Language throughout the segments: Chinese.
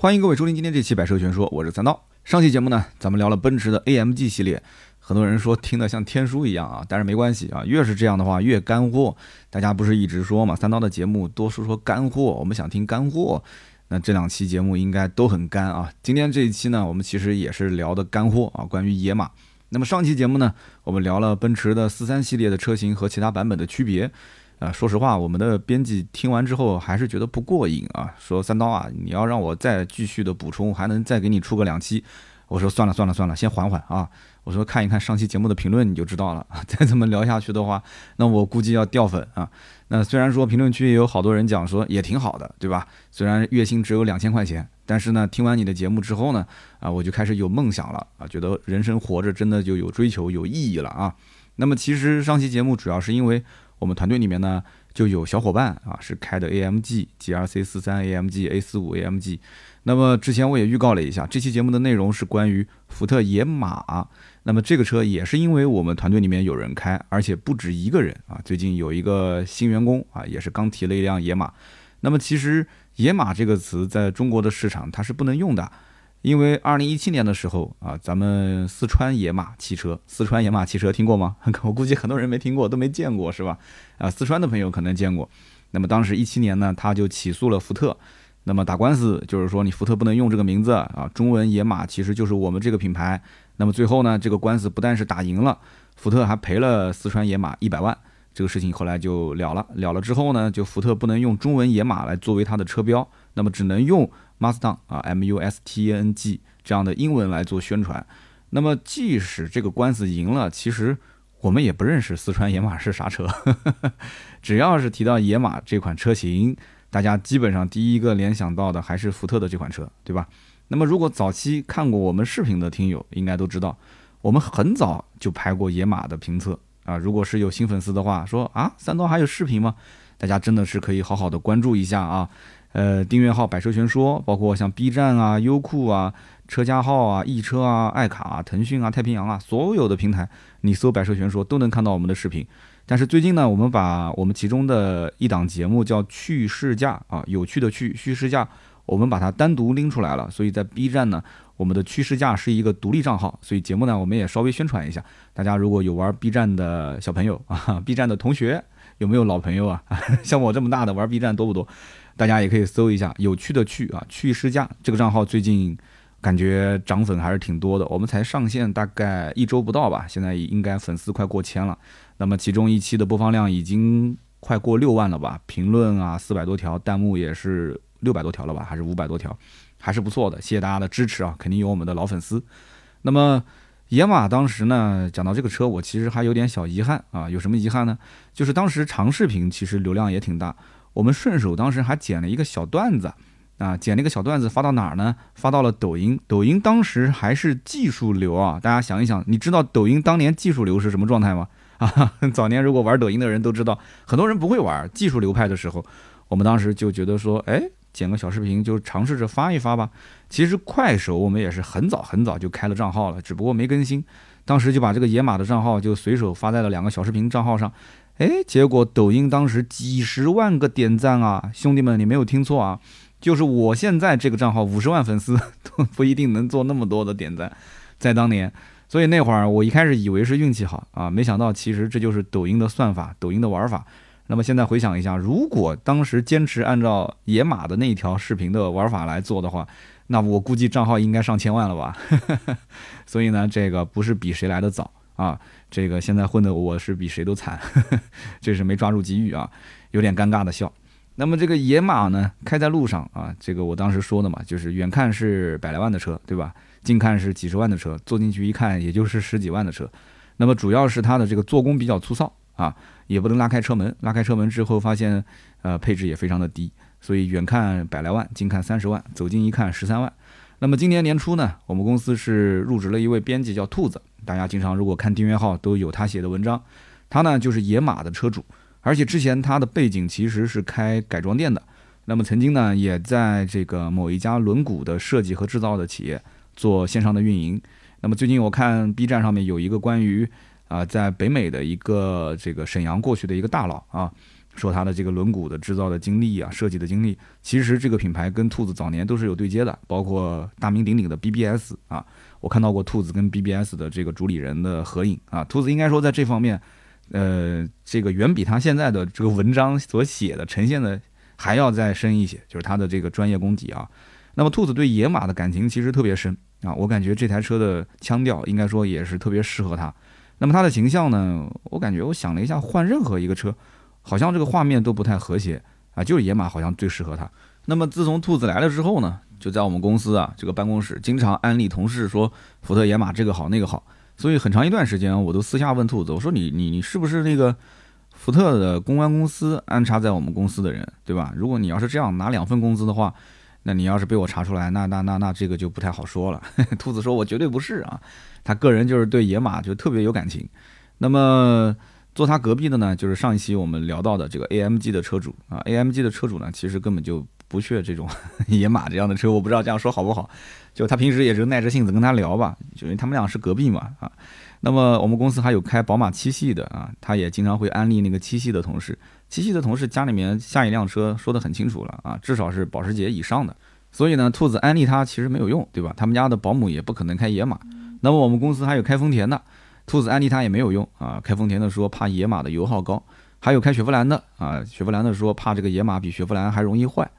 欢迎各位收听今天这期《百车全说》，我是三刀。上期节目呢，咱们聊了奔驰的 AMG 系列，很多人说听得像天书一样啊，但是没关系啊，越是这样的话越干货。大家不是一直说嘛，三刀的节目多说说干货，我们想听干货，那这两期节目应该都很干啊。今天这一期呢，我们其实也是聊的干货啊，关于野马。那么上期节目呢，我们聊了奔驰的四三系列的车型和其他版本的区别。啊，说实话，我们的编辑听完之后还是觉得不过瘾啊，说三刀啊，你要让我再继续的补充，还能再给你出个两期。我说算了算了算了，先缓缓啊。我说看一看上期节目的评论你就知道了啊。再这么聊下去的话，那我估计要掉粉啊。那虽然说评论区也有好多人讲说也挺好的，对吧？虽然月薪只有两千块钱，但是呢，听完你的节目之后呢，啊，我就开始有梦想了啊，觉得人生活着真的就有追求有意义了啊。那么其实上期节目主要是因为。我们团队里面呢，就有小伙伴啊，是开的 AMG GRC 四三 AMG A 四五 AMG。那么之前我也预告了一下，这期节目的内容是关于福特野马。那么这个车也是因为我们团队里面有人开，而且不止一个人啊。最近有一个新员工啊，也是刚提了一辆野马。那么其实野马这个词在中国的市场它是不能用的。因为二零一七年的时候啊，咱们四川野马汽车，四川野马汽车听过吗？我估计很多人没听过，都没见过，是吧？啊，四川的朋友可能见过。那么当时一七年呢，他就起诉了福特，那么打官司，就是说你福特不能用这个名字啊，中文野马其实就是我们这个品牌。那么最后呢，这个官司不但是打赢了，福特还赔了四川野马一百万。这个事情后来就了了，了了之后呢，就福特不能用中文野马来作为它的车标，那么只能用。Mustang 啊，M U S T A N G 这样的英文来做宣传。那么即使这个官司赢了，其实我们也不认识四川野马是啥车。只要是提到野马这款车型，大家基本上第一个联想到的还是福特的这款车，对吧？那么如果早期看过我们视频的听友，应该都知道，我们很早就拍过野马的评测啊。如果是有新粉丝的话，说啊，三刀还有视频吗？大家真的是可以好好的关注一下啊。呃，订阅号“百车全说”，包括像 B 站啊、优酷啊、车家号啊、易车啊、爱卡、啊、腾讯啊、太平洋啊，所有的平台，你搜“百车全说”都能看到我们的视频。但是最近呢，我们把我们其中的一档节目叫“趣试驾”啊，有趣的趣，趣试驾，我们把它单独拎出来了。所以在 B 站呢，我们的“趣试驾”是一个独立账号，所以节目呢，我们也稍微宣传一下。大家如果有玩 B 站的小朋友啊，B 站的同学有没有老朋友啊？像我这么大的玩 B 站多不多？大家也可以搜一下“有趣的趣”啊，趣试驾这个账号最近感觉涨粉还是挺多的。我们才上线大概一周不到吧，现在应该粉丝快过千了。那么其中一期的播放量已经快过六万了吧？评论啊四百多条，弹幕也是六百多条了吧？还是五百多条，还是不错的。谢谢大家的支持啊，肯定有我们的老粉丝。那么野马当时呢，讲到这个车，我其实还有点小遗憾啊。有什么遗憾呢？就是当时长视频其实流量也挺大。我们顺手当时还剪了一个小段子，啊，剪了一个小段子发到哪儿呢？发到了抖音。抖音当时还是技术流啊，大家想一想，你知道抖音当年技术流是什么状态吗？啊，早年如果玩抖音的人都知道，很多人不会玩技术流派的时候，我们当时就觉得说，哎，剪个小视频就尝试着发一发吧。其实快手我们也是很早很早就开了账号了，只不过没更新。当时就把这个野马的账号就随手发在了两个小视频账号上。哎，结果抖音当时几十万个点赞啊，兄弟们，你没有听错啊，就是我现在这个账号五十万粉丝都不一定能做那么多的点赞，在当年，所以那会儿我一开始以为是运气好啊，没想到其实这就是抖音的算法，抖音的玩法。那么现在回想一下，如果当时坚持按照野马的那一条视频的玩法来做的话，那我估计账号应该上千万了吧。所以呢，这个不是比谁来的早啊。这个现在混的我是比谁都惨，这是没抓住机遇啊，有点尴尬的笑。那么这个野马呢，开在路上啊，这个我当时说的嘛，就是远看是百来万的车，对吧？近看是几十万的车，坐进去一看也就是十几万的车。那么主要是它的这个做工比较粗糙啊，也不能拉开车门，拉开车门之后发现，呃，配置也非常的低，所以远看百来万，近看三十万，走近一看十三万。那么今年年初呢，我们公司是入职了一位编辑，叫兔子。大家经常如果看订阅号都有他写的文章，他呢就是野马的车主，而且之前他的背景其实是开改装店的，那么曾经呢也在这个某一家轮毂的设计和制造的企业做线上的运营。那么最近我看 B 站上面有一个关于啊在北美的一个这个沈阳过去的一个大佬啊，说他的这个轮毂的制造的经历啊，设计的经历，其实这个品牌跟兔子早年都是有对接的，包括大名鼎鼎的 BBS 啊，我看到过兔子跟 BBS 的这个主理人的合影啊，兔子应该说在这方面，呃，这个远比他现在的这个文章所写的呈现的还要再深一些，就是他的这个专业功底啊。那么兔子对野马的感情其实特别深啊，我感觉这台车的腔调应该说也是特别适合他。那么它的形象呢，我感觉我想了一下，换任何一个车。好像这个画面都不太和谐啊，就是野马好像最适合它。那么自从兔子来了之后呢，就在我们公司啊这个办公室经常安利同事说福特野马这个好那个好，所以很长一段时间我都私下问兔子，我说你你你是不是那个福特的公关公司安插在我们公司的人，对吧？如果你要是这样拿两份工资的话，那你要是被我查出来，那那那那这个就不太好说了。兔子说我绝对不是啊，他个人就是对野马就特别有感情。那么。坐他隔壁的呢，就是上一期我们聊到的这个 AMG 的车主啊，AMG 的车主呢，其实根本就不屑这种 野马这样的车，我不知道这样说好不好。就他平时也是耐着性子跟他聊吧，就因为他们俩是隔壁嘛啊。那么我们公司还有开宝马七系的啊，他也经常会安利那个七系的同事。七系的同事家里面下一辆车说得很清楚了啊，至少是保时捷以上的。所以呢，兔子安利他其实没有用，对吧？他们家的保姆也不可能开野马。那么我们公司还有开丰田的。兔子安利他也没有用啊，开丰田的说怕野马的油耗高，还有开雪佛兰的啊，雪佛兰的说怕这个野马比雪佛兰还容易坏。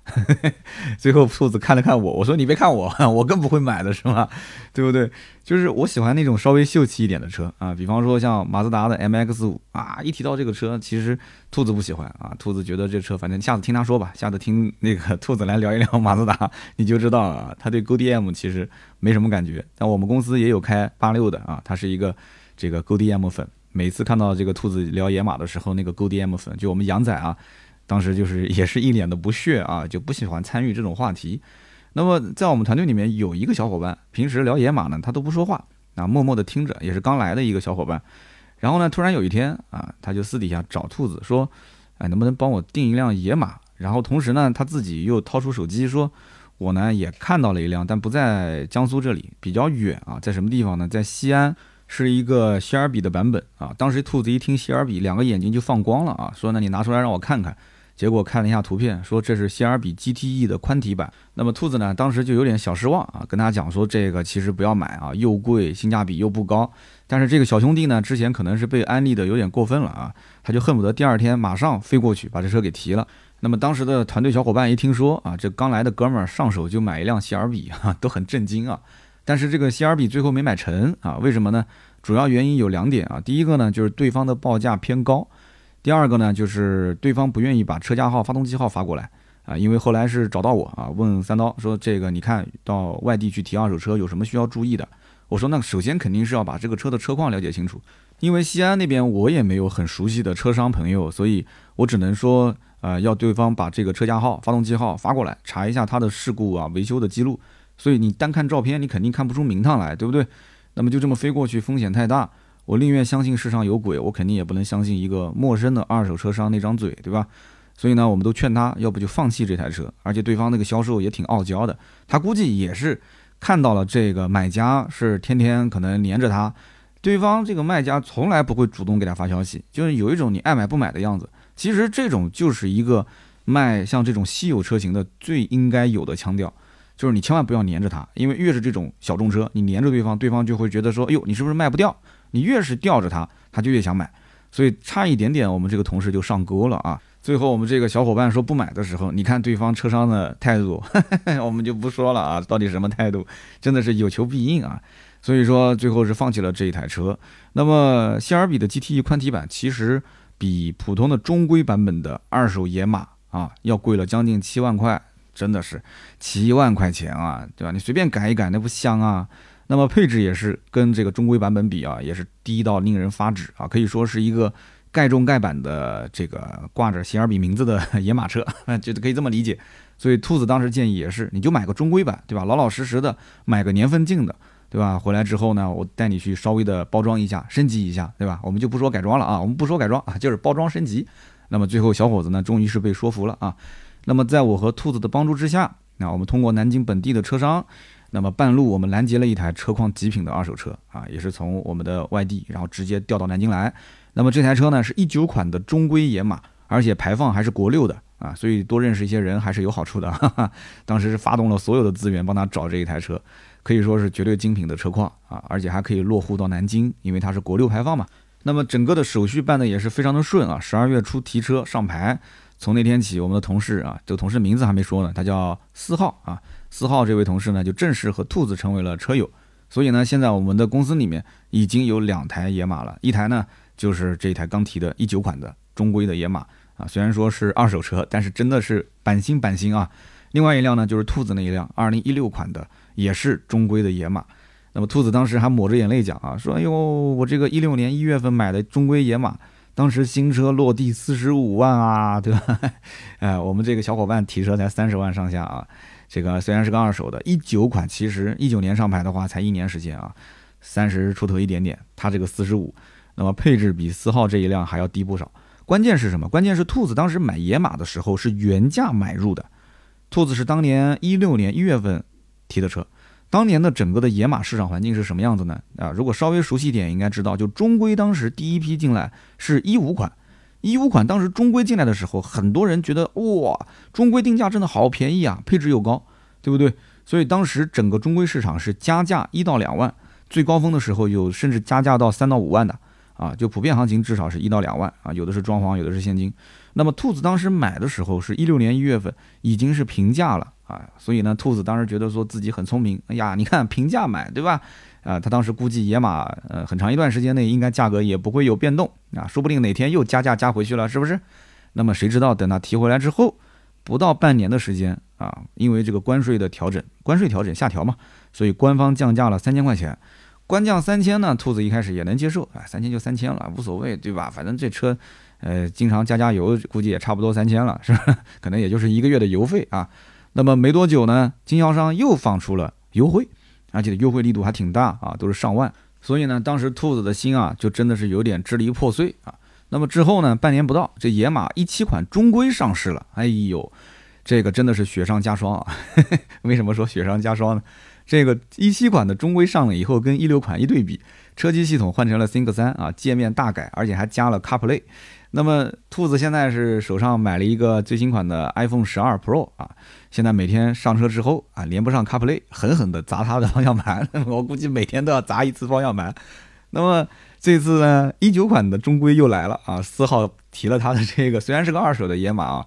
最后兔子看了看我，我说你别看我，我更不会买的是吗？对不对？就是我喜欢那种稍微秀气一点的车啊，比方说像马自达的 MX 五啊，一提到这个车，其实兔子不喜欢啊，兔子觉得这车反正下次听他说吧，下次听那个 兔子来聊一聊马自达，你就知道了，他对 GDM 其实没什么感觉。但我们公司也有开八六的啊，它是一个。这个 GDM 粉，每次看到这个兔子聊野马的时候，那个 GDM 粉，就我们杨仔啊，当时就是也是一脸的不屑啊，就不喜欢参与这种话题。那么在我们团队里面有一个小伙伴，平时聊野马呢，他都不说话啊，默默的听着，也是刚来的一个小伙伴。然后呢，突然有一天啊，他就私底下找兔子说，哎，能不能帮我订一辆野马？然后同时呢，他自己又掏出手机说，我呢也看到了一辆，但不在江苏这里，比较远啊，在什么地方呢？在西安。是一个希尔比的版本啊！当时兔子一听希尔比，两个眼睛就放光了啊！说：“那你拿出来让我看看。”结果看了一下图片，说这是希尔比 GTE 的宽体版。那么兔子呢，当时就有点小失望啊，跟他讲说：“这个其实不要买啊，又贵，性价比又不高。”但是这个小兄弟呢，之前可能是被安利的有点过分了啊，他就恨不得第二天马上飞过去把这车给提了。那么当时的团队小伙伴一听说啊，这刚来的哥们儿上手就买一辆希尔比，哈，都很震惊啊。但是这个希尔比最后没买成啊？为什么呢？主要原因有两点啊。第一个呢，就是对方的报价偏高；第二个呢，就是对方不愿意把车架号、发动机号发过来啊。因为后来是找到我啊，问三刀说：“这个你看到外地去提二手车有什么需要注意的？”我说：“那首先肯定是要把这个车的车况了解清楚，因为西安那边我也没有很熟悉的车商朋友，所以我只能说，呃，要对方把这个车架号、发动机号发过来，查一下他的事故啊、维修的记录。”所以你单看照片，你肯定看不出名堂来，对不对？那么就这么飞过去，风险太大。我宁愿相信世上有鬼，我肯定也不能相信一个陌生的二手车商那张嘴，对吧？所以呢，我们都劝他，要不就放弃这台车。而且对方那个销售也挺傲娇的，他估计也是看到了这个买家是天天可能黏着他，对方这个卖家从来不会主动给他发消息，就是有一种你爱买不买的样子。其实这种就是一个卖像这种稀有车型的最应该有的腔调。就是你千万不要黏着他，因为越是这种小众车，你黏着对方，对方就会觉得说，哎呦，你是不是卖不掉？你越是吊着他，他就越想买。所以差一点点，我们这个同事就上钩了啊。最后我们这个小伙伴说不买的时候，你看对方车商的态度，我们就不说了啊，到底什么态度？真的是有求必应啊。所以说最后是放弃了这一台车。那么希尔比的 GTE 宽体版其实比普通的中规版本的二手野马啊要贵了将近七万块。真的是七万块钱啊，对吧？你随便改一改，那不香啊？那么配置也是跟这个中规版本比啊，也是低到令人发指啊，可以说是一个盖中盖版的这个挂着希尔比名字的 野马车，就可以这么理解。所以兔子当时建议也是，你就买个中规版，对吧？老老实实的买个年份近的，对吧？回来之后呢，我带你去稍微的包装一下，升级一下，对吧？我们就不说改装了啊，我们不说改装啊，就是包装升级。那么最后小伙子呢，终于是被说服了啊。那么，在我和兔子的帮助之下，那我们通过南京本地的车商，那么半路我们拦截了一台车况极品的二手车啊，也是从我们的外地，然后直接调到南京来。那么这台车呢，是一九款的中规野马，而且排放还是国六的啊，所以多认识一些人还是有好处的。哈哈，当时是发动了所有的资源帮他找这一台车，可以说是绝对精品的车况啊，而且还可以落户到南京，因为它是国六排放嘛。那么整个的手续办的也是非常的顺啊，十二月初提车上牌，从那天起，我们的同事啊，这个同事名字还没说呢，他叫四号啊，四号这位同事呢就正式和兔子成为了车友。所以呢，现在我们的公司里面已经有两台野马了，一台呢就是这一台刚提的一九款的中规的野马啊，虽然说是二手车，但是真的是版新版新啊。另外一辆呢就是兔子那一辆二零一六款的，也是中规的野马。那么兔子当时还抹着眼泪讲啊，说哎呦，我这个一六年一月份买的中规野马，当时新车落地四十五万啊，对吧？哎，我们这个小伙伴提车才三十万上下啊。这个虽然是个二手的，一九款，其实一九年上牌的话才一年时间啊，三十出头一点点，它这个四十五，那么配置比四号这一辆还要低不少。关键是什么？关键是兔子当时买野马的时候是原价买入的，兔子是当年一六年一月份提的车，当年的整个的野马市场环境是什么样子呢？啊，如果稍微熟悉一点应该知道，就中规当时第一批进来是一五款。一五款当时中规进来的时候，很多人觉得哇，中规定价真的好便宜啊，配置又高，对不对？所以当时整个中规市场是加价一到两万，最高峰的时候有甚至加价到三到五万的啊，就普遍行情至少是一到两万啊，有的是装潢，有的是现金。那么兔子当时买的时候是一六年一月份，已经是平价了啊，所以呢，兔子当时觉得说自己很聪明，哎呀，你看平价买，对吧？啊，他当时估计野马，呃，很长一段时间内应该价格也不会有变动啊，说不定哪天又加价加回去了，是不是？那么谁知道等他提回来之后，不到半年的时间啊，因为这个关税的调整，关税调整下调嘛，所以官方降价了三千块钱，官降三千呢，兔子一开始也能接受，哎，三千就三千了，无所谓，对吧？反正这车，呃，经常加加油，估计也差不多三千了，是吧？可能也就是一个月的油费啊。那么没多久呢，经销商又放出了优惠。而且优惠力度还挺大啊，都是上万，所以呢，当时兔子的心啊，就真的是有点支离破碎啊。那么之后呢，半年不到，这野马一七款中规上市了，哎呦，这个真的是雪上加霜啊！为什么说雪上加霜呢？这个一七款的中规上了以后，跟一六款一对比，车机系统换成了 Think 三啊，界面大改，而且还加了 CarPlay。那么兔子现在是手上买了一个最新款的 iPhone 十二 Pro 啊，现在每天上车之后啊，连不上 CarPlay，狠狠地砸他的方向盘，我估计每天都要砸一次方向盘。那么这次呢，一九款的中规又来了啊，四号提了他的这个，虽然是个二手的野马啊，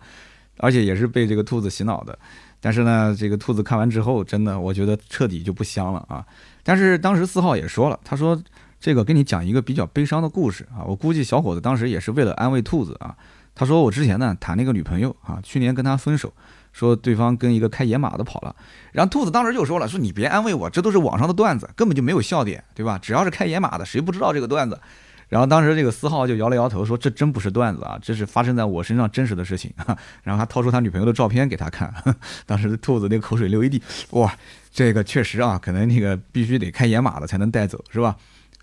而且也是被这个兔子洗脑的，但是呢，这个兔子看完之后，真的我觉得彻底就不香了啊。但是当时四号也说了，他说。这个跟你讲一个比较悲伤的故事啊，我估计小伙子当时也是为了安慰兔子啊。他说我之前呢谈了一个女朋友啊，去年跟他分手，说对方跟一个开野马的跑了。然后兔子当时就说了，说你别安慰我，这都是网上的段子，根本就没有笑点，对吧？只要是开野马的，谁不知道这个段子？然后当时这个四号就摇了摇头，说这真不是段子啊，这是发生在我身上真实的事情。然后他掏出他女朋友的照片给他看，当时兔子那个口水流一地，哇，这个确实啊，可能那个必须得开野马的才能带走，是吧？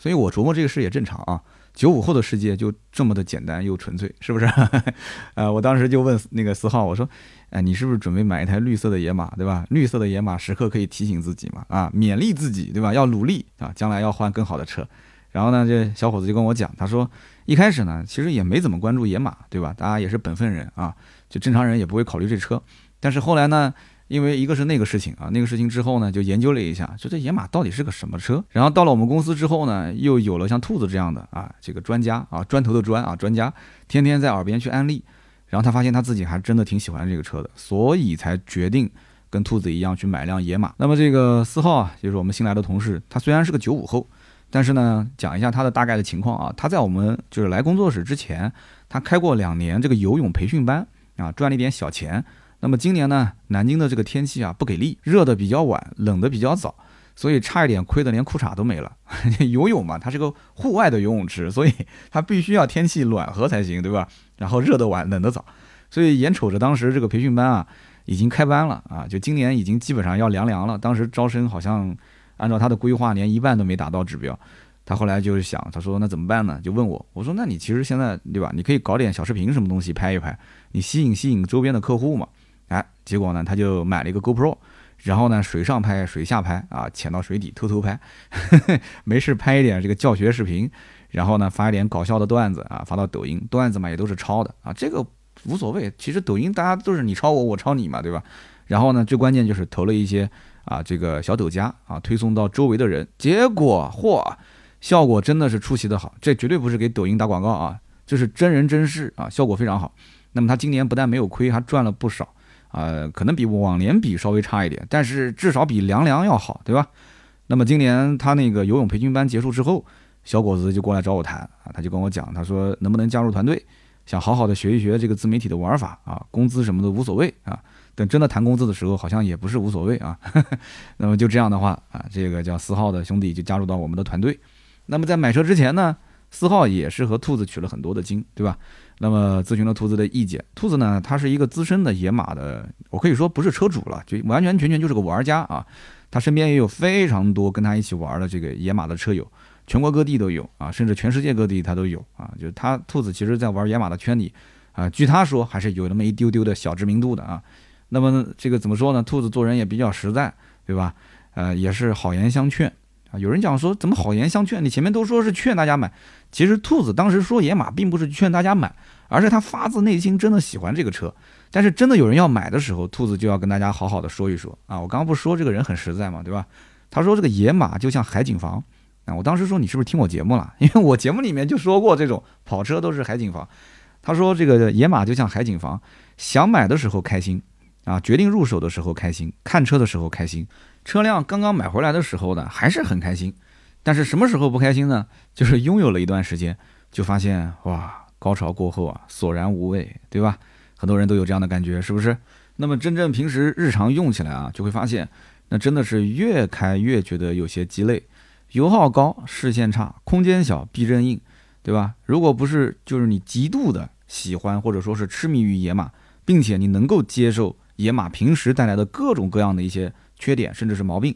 所以我琢磨这个事也正常啊，九五后的世界就这么的简单又纯粹，是不是？呃，我当时就问那个四号，我说，哎，你是不是准备买一台绿色的野马，对吧？绿色的野马时刻可以提醒自己嘛，啊，勉励自己，对吧？要努力啊，将来要换更好的车。然后呢，这小伙子就跟我讲，他说，一开始呢，其实也没怎么关注野马，对吧？大家也是本分人啊，就正常人也不会考虑这车。但是后来呢？因为一个是那个事情啊，那个事情之后呢，就研究了一下，说这野马到底是个什么车。然后到了我们公司之后呢，又有了像兔子这样的啊，这个专家啊，砖头的砖啊，专家，天天在耳边去安利。然后他发现他自己还真的挺喜欢这个车的，所以才决定跟兔子一样去买辆野马。那么这个四号啊，就是我们新来的同事，他虽然是个九五后，但是呢，讲一下他的大概的情况啊，他在我们就是来工作室之前，他开过两年这个游泳培训班啊，赚了一点小钱。那么今年呢，南京的这个天气啊不给力，热的比较晚，冷的比较早，所以差一点亏得连裤衩都没了。游泳嘛，它是个户外的游泳池，所以它必须要天气暖和才行，对吧？然后热的晚，冷的早，所以眼瞅着当时这个培训班啊已经开班了啊，就今年已经基本上要凉凉了。当时招生好像按照他的规划，连一半都没达到指标。他后来就是想，他说那怎么办呢？就问我，我说那你其实现在对吧？你可以搞点小视频什么东西拍一拍，你吸引吸引周边的客户嘛。哎，结果呢，他就买了一个 GoPro，然后呢，水上拍，水下拍啊，潜到水底偷偷拍，没事拍一点这个教学视频，然后呢，发一点搞笑的段子啊，发到抖音，段子嘛也都是抄的啊，这个无所谓。其实抖音大家都是你抄我，我抄你嘛，对吧？然后呢，最关键就是投了一些啊这个小抖加啊，推送到周围的人，结果嚯，效果真的是出奇的好。这绝对不是给抖音打广告啊，这是真人真事啊，效果非常好。那么他今年不但没有亏，还赚了不少啊，可能比往年比稍微差一点，但是至少比凉凉要好，对吧？那么今年他那个游泳培训班结束之后，小伙子就过来找我谈啊，他就跟我讲，他说能不能加入团队，想好好的学一学这个自媒体的玩法啊，工资什么的无所谓啊，等真的谈工资的时候，好像也不是无所谓啊。那么就这样的话啊，这个叫四号的兄弟就加入到我们的团队。那么在买车之前呢，四号也是和兔子取了很多的经，对吧？那么咨询了兔子的意见，兔子呢，他是一个资深的野马的，我可以说不是车主了，就完完全全就是个玩家啊。他身边也有非常多跟他一起玩的这个野马的车友，全国各地都有啊，甚至全世界各地他都有啊。就是他兔子其实在玩野马的圈里啊，据他说还是有那么一丢丢的小知名度的啊。那么这个怎么说呢？兔子做人也比较实在，对吧？呃，也是好言相劝啊。有人讲说怎么好言相劝？你前面都说是劝大家买，其实兔子当时说野马并不是劝大家买，而是他发自内心真的喜欢这个车。但是真的有人要买的时候，兔子就要跟大家好好的说一说啊！我刚刚不说这个人很实在嘛，对吧？他说这个野马就像海景房啊！我当时说你是不是听我节目了？因为我节目里面就说过这种跑车都是海景房。他说这个野马就像海景房，想买的时候开心啊，决定入手的时候开心，看车的时候开心，车辆刚刚买回来的时候呢还是很开心。但是什么时候不开心呢？就是拥有了一段时间，就发现哇，高潮过后啊，索然无味，对吧？很多人都有这样的感觉，是不是？那么真正平时日常用起来啊，就会发现，那真的是越开越觉得有些鸡肋，油耗高，视线差，空间小，避震硬，对吧？如果不是就是你极度的喜欢或者说是痴迷于野马，并且你能够接受野马平时带来的各种各样的一些缺点甚至是毛病，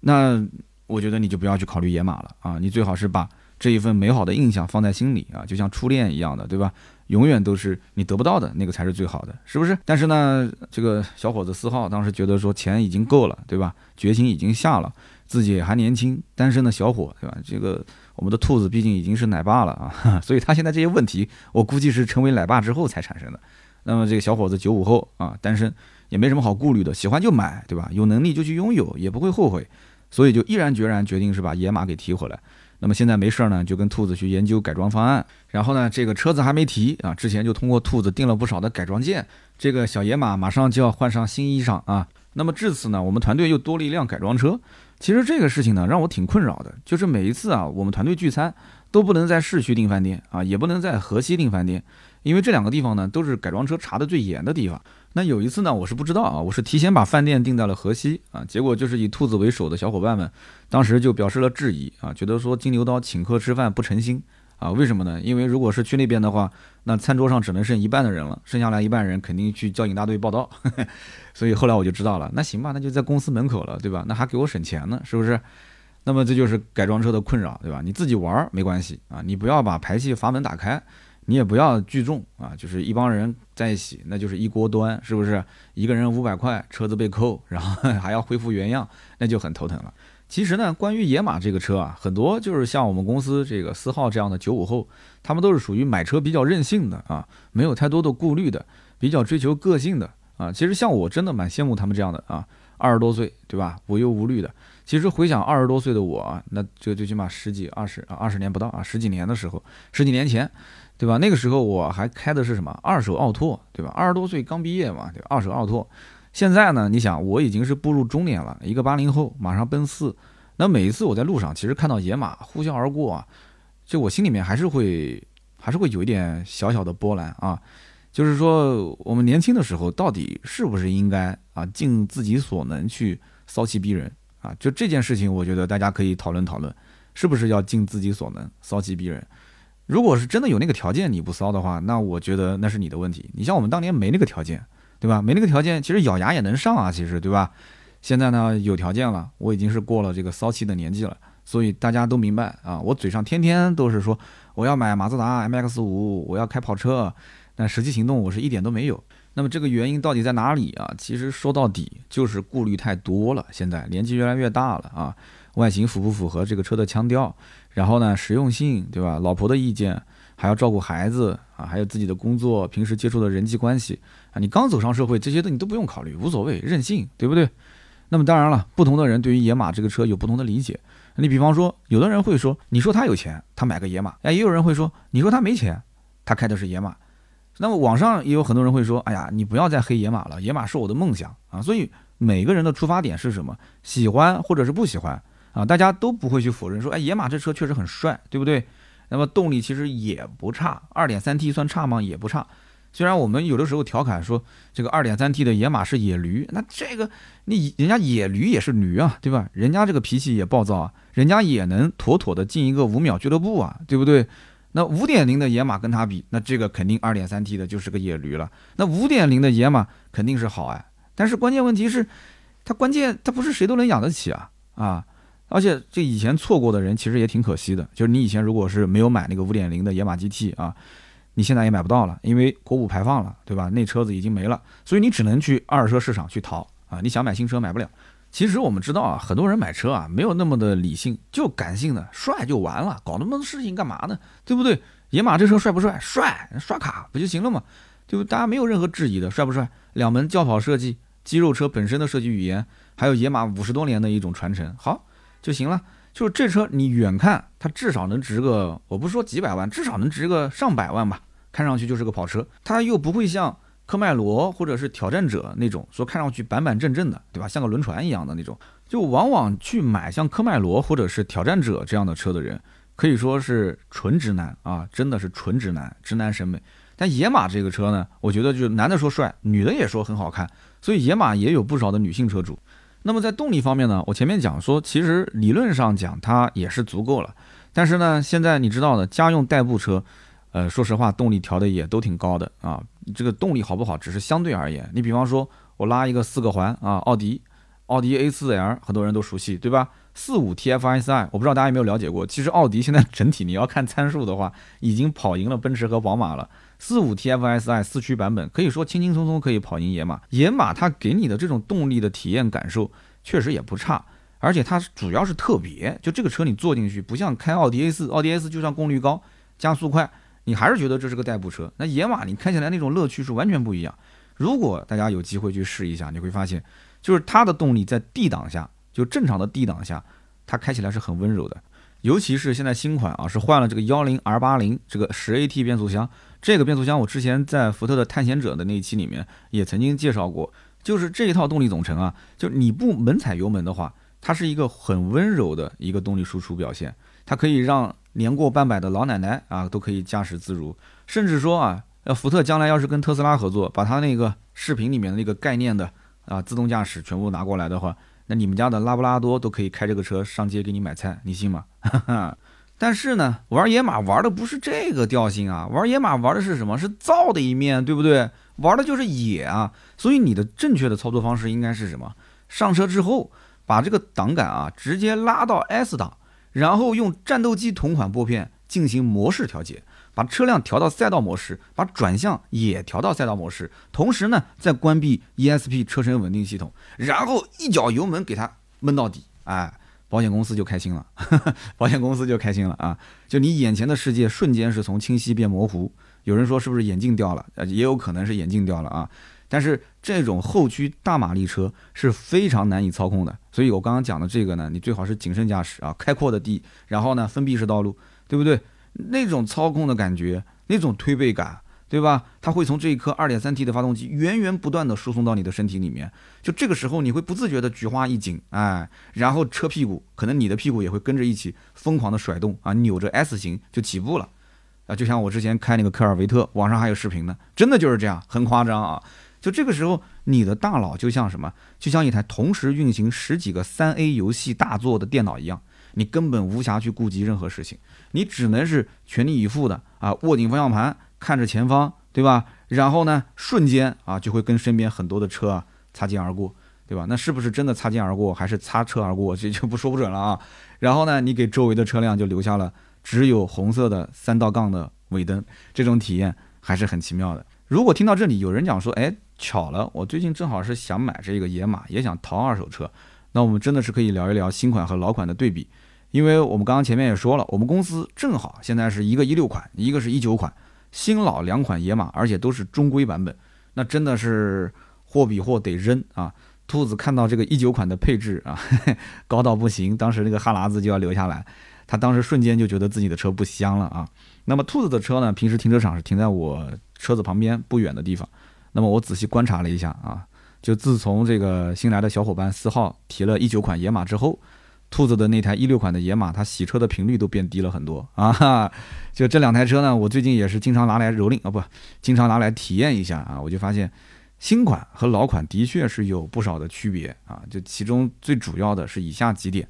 那我觉得你就不要去考虑野马了啊！你最好是把这一份美好的印象放在心里啊，就像初恋一样的，对吧？永远都是你得不到的那个才是最好的，是不是？但是呢，这个小伙子四号当时觉得说钱已经够了，对吧？决心已经下了，自己还年轻，单身的小伙，对吧？这个我们的兔子毕竟已经是奶爸了啊，所以他现在这些问题，我估计是成为奶爸之后才产生的。那么这个小伙子九五后啊，单身也没什么好顾虑的，喜欢就买，对吧？有能力就去拥有，也不会后悔，所以就毅然决然决定是把野马给提回来。那么现在没事儿呢，就跟兔子去研究改装方案。然后呢，这个车子还没提啊，之前就通过兔子订了不少的改装件。这个小野马马上就要换上新衣裳啊。那么至此呢，我们团队又多了一辆改装车。其实这个事情呢，让我挺困扰的，就是每一次啊，我们团队聚餐都不能在市区订饭店啊，也不能在河西订饭店，因为这两个地方呢，都是改装车查的最严的地方。那有一次呢，我是不知道啊，我是提前把饭店订在了河西啊，结果就是以兔子为首的小伙伴们，当时就表示了质疑啊，觉得说金牛刀请客吃饭不诚心啊，为什么呢？因为如果是去那边的话，那餐桌上只能剩一半的人了，剩下来一半人肯定去交警大队报道，所以后来我就知道了，那行吧，那就在公司门口了，对吧？那还给我省钱呢，是不是？那么这就是改装车的困扰，对吧？你自己玩没关系啊，你不要把排气阀门打开。你也不要聚众啊，就是一帮人在一起，那就是一锅端，是不是？一个人五百块，车子被扣，然后 还要恢复原样，那就很头疼了。其实呢，关于野马这个车啊，很多就是像我们公司这个四号这样的九五后，他们都是属于买车比较任性的啊，没有太多的顾虑的，比较追求个性的啊。其实像我真的蛮羡慕他们这样的啊，二十多岁对吧，无忧无虑的。其实回想二十多岁的我啊，那这最起码十几、二十啊，二十年不到啊，十几年的时候，十几年前。对吧？那个时候我还开的是什么二手奥拓，对吧？二十多岁刚毕业嘛，对？二手奥拓。现在呢，你想我已经是步入中年了，一个八零后，马上奔四。那每一次我在路上，其实看到野马呼啸而过啊，就我心里面还是会，还是会有一点小小的波澜啊。就是说，我们年轻的时候到底是不是应该啊，尽自己所能去骚气逼人啊？就这件事情，我觉得大家可以讨论讨论，是不是要尽自己所能骚气逼人？如果是真的有那个条件你不骚的话，那我觉得那是你的问题。你像我们当年没那个条件，对吧？没那个条件，其实咬牙也能上啊，其实对吧？现在呢有条件了，我已经是过了这个骚气的年纪了，所以大家都明白啊。我嘴上天天都是说我要买马自达 MX 五，我要开跑车，但实际行动我是一点都没有。那么这个原因到底在哪里啊？其实说到底就是顾虑太多了。现在年纪越来越大了啊，外形符不符合这个车的腔调？然后呢，实用性，对吧？老婆的意见，还要照顾孩子啊，还有自己的工作，平时接触的人际关系啊，你刚走上社会，这些的你都不用考虑，无所谓，任性，对不对？那么当然了，不同的人对于野马这个车有不同的理解。你比方说，有的人会说，你说他有钱，他买个野马；哎，也有人会说，你说他没钱，他开的是野马。那么网上也有很多人会说，哎呀，你不要再黑野马了，野马是我的梦想啊。所以每个人的出发点是什么？喜欢或者是不喜欢啊？大家都不会去否认说，哎，野马这车确实很帅，对不对？那么动力其实也不差，二点三 T 算差吗？也不差。虽然我们有的时候调侃说这个二点三 T 的野马是野驴，那这个你人家野驴也是驴啊，对吧？人家这个脾气也暴躁啊，人家也能妥妥的进一个五秒俱乐部啊，对不对？那五点零的野马跟它比，那这个肯定二点三 T 的就是个野驴了。那五点零的野马肯定是好哎，但是关键问题是，它关键它不是谁都能养得起啊啊！而且这以前错过的人其实也挺可惜的，就是你以前如果是没有买那个五点零的野马 GT 啊，你现在也买不到了，因为国五排放了，对吧？那车子已经没了，所以你只能去二手车市场去淘啊！你想买新车买不了。其实我们知道啊，很多人买车啊没有那么的理性，就感性的，帅就完了，搞那么多事情干嘛呢？对不对？野马这车帅不帅？帅，刷卡不就行了吗？就大家没有任何质疑的，帅不帅？两门轿跑设计，肌肉车本身的设计语言，还有野马五十多年的一种传承，好。就行了，就是这车你远看它至少能值个，我不说几百万，至少能值个上百万吧。看上去就是个跑车，它又不会像科迈罗或者是挑战者那种说看上去板板正正的，对吧？像个轮船一样的那种。就往往去买像科迈罗或者是挑战者这样的车的人，可以说是纯直男啊，真的是纯直男，直男审美。但野马这个车呢，我觉得就男的说帅，女的也说很好看，所以野马也有不少的女性车主。那么在动力方面呢，我前面讲说，其实理论上讲它也是足够了，但是呢，现在你知道的，家用代步车，呃，说实话，动力调的也都挺高的啊。这个动力好不好，只是相对而言。你比方说，我拉一个四个环啊，奥迪，奥迪 A4L，很多人都熟悉，对吧？四五 TFSI，我不知道大家有没有了解过。其实奥迪现在整体你要看参数的话，已经跑赢了奔驰和宝马了。四五 TFSI 四驱版本可以说轻轻松松可以跑赢野马。野马它给你的这种动力的体验感受确实也不差，而且它主要是特别，就这个车你坐进去不像开奥迪 A 四，奥迪 A 四就算功率高、加速快，你还是觉得这是个代步车。那野马你开起来那种乐趣是完全不一样。如果大家有机会去试一下，你会发现，就是它的动力在 D 档下，就正常的 D 档下，它开起来是很温柔的。尤其是现在新款啊，是换了这个幺零 R 八零这个十 AT 变速箱。这个变速箱我之前在福特的探险者的那一期里面也曾经介绍过，就是这一套动力总成啊，就你不猛踩油门的话，它是一个很温柔的一个动力输出表现，它可以让年过半百的老奶奶啊都可以驾驶自如，甚至说啊，呃，福特将来要是跟特斯拉合作，把它那个视频里面的那个概念的啊自动驾驶全部拿过来的话，那你们家的拉布拉多都可以开这个车上街给你买菜，你信吗？哈哈。但是呢，玩野马玩的不是这个调性啊，玩野马玩的是什么？是造的一面对不对？玩的就是野啊。所以你的正确的操作方式应该是什么？上车之后，把这个档杆啊直接拉到 S 档，然后用战斗机同款拨片进行模式调节，把车辆调到赛道模式，把转向也调到赛道模式，同时呢再关闭 ESP 车身稳定系统，然后一脚油门给它闷到底，哎。保险公司就开心了，保险公司就开心了啊！就你眼前的世界瞬间是从清晰变模糊。有人说是不是眼镜掉了？呃，也有可能是眼镜掉了啊。但是这种后驱大马力车是非常难以操控的，所以我刚刚讲的这个呢，你最好是谨慎驾驶啊，开阔的地，然后呢封闭式道路，对不对？那种操控的感觉，那种推背感。对吧？它会从这一颗 2.3T 的发动机源源不断的输送到你的身体里面，就这个时候你会不自觉的菊花一紧，哎，然后车屁股可能你的屁股也会跟着一起疯狂的甩动啊，扭着 S 型就起步了，啊，就像我之前开那个科尔维特，网上还有视频呢，真的就是这样，很夸张啊。就这个时候你的大脑就像什么？就像一台同时运行十几个 3A 游戏大作的电脑一样，你根本无暇去顾及任何事情，你只能是全力以赴的啊，握紧方向盘。看着前方，对吧？然后呢，瞬间啊，就会跟身边很多的车啊擦肩而过，对吧？那是不是真的擦肩而过，还是擦车而过，这 就不说不准了啊。然后呢，你给周围的车辆就留下了只有红色的三道杠的尾灯，这种体验还是很奇妙的。如果听到这里有人讲说，哎，巧了，我最近正好是想买这个野马，也想淘二手车，那我们真的是可以聊一聊新款和老款的对比。因为我们刚刚前面也说了，我们公司正好现在是一个一六款，一个是一九款，新老两款野马，而且都是中规版本，那真的是货比货得扔啊！兔子看到这个一九款的配置啊，高到不行，当时那个哈喇子就要流下来，他当时瞬间就觉得自己的车不香了啊。那么兔子的车呢，平时停车场是停在我车子旁边不远的地方。那么我仔细观察了一下啊，就自从这个新来的小伙伴四号提了一九款野马之后。兔子的那台一六款的野马，它洗车的频率都变低了很多 啊！就这两台车呢，我最近也是经常拿来蹂躏啊，不，经常拿来体验一下啊，我就发现新款和老款的确是有不少的区别啊。就其中最主要的是以下几点。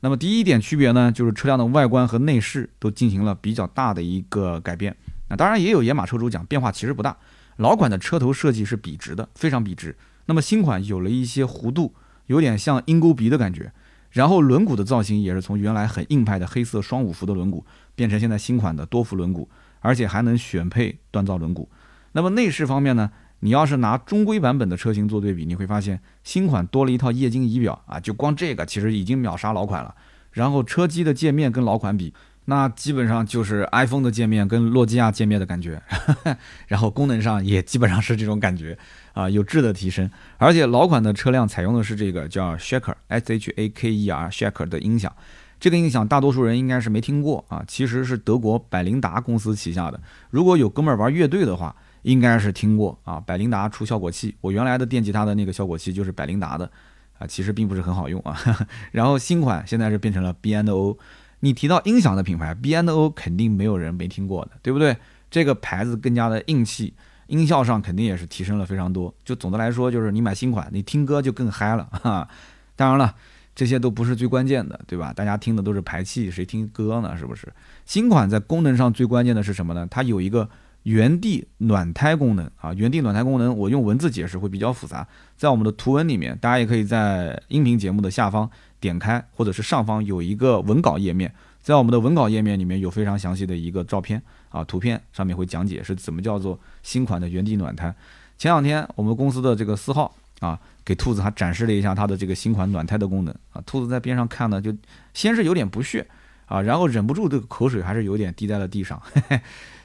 那么第一点区别呢，就是车辆的外观和内饰都进行了比较大的一个改变。那当然也有野马车主讲变化其实不大，老款的车头设计是笔直的，非常笔直。那么新款有了一些弧度，有点像鹰钩鼻的感觉。然后轮毂的造型也是从原来很硬派的黑色双五辐的轮毂，变成现在新款的多辐轮毂，而且还能选配锻造轮毂。那么内饰方面呢？你要是拿中规版本的车型做对比，你会发现新款多了一套液晶仪表啊，就光这个其实已经秒杀老款了。然后车机的界面跟老款比。那基本上就是 iPhone 的界面跟诺基亚界面的感觉，然后功能上也基本上是这种感觉啊，有质的提升。而且老款的车辆采用的是这个叫 Shaker S H A K E R Shaker 的音响，这个音响大多数人应该是没听过啊，其实是德国百灵达公司旗下的。如果有哥们儿玩乐队的话，应该是听过啊，百灵达出效果器，我原来的电吉他的那个效果器就是百灵达的啊，其实并不是很好用啊。然后新款现在是变成了 B N O。你提到音响的品牌，B N O 肯定没有人没听过的，对不对？这个牌子更加的硬气，音效上肯定也是提升了非常多。就总的来说，就是你买新款，你听歌就更嗨了哈。当然了，这些都不是最关键的，对吧？大家听的都是排气，谁听歌呢？是不是？新款在功能上最关键的是什么呢？它有一个原地暖胎功能啊。原地暖胎功能，我用文字解释会比较复杂，在我们的图文里面，大家也可以在音频节目的下方。点开或者是上方有一个文稿页面，在我们的文稿页面里面有非常详细的一个照片啊，图片上面会讲解是怎么叫做新款的原地暖胎。前两天我们公司的这个四号啊，给兔子还展示了一下它的这个新款暖胎的功能啊，兔子在边上看呢，就先是有点不屑啊，然后忍不住这个口水还是有点滴在了地上。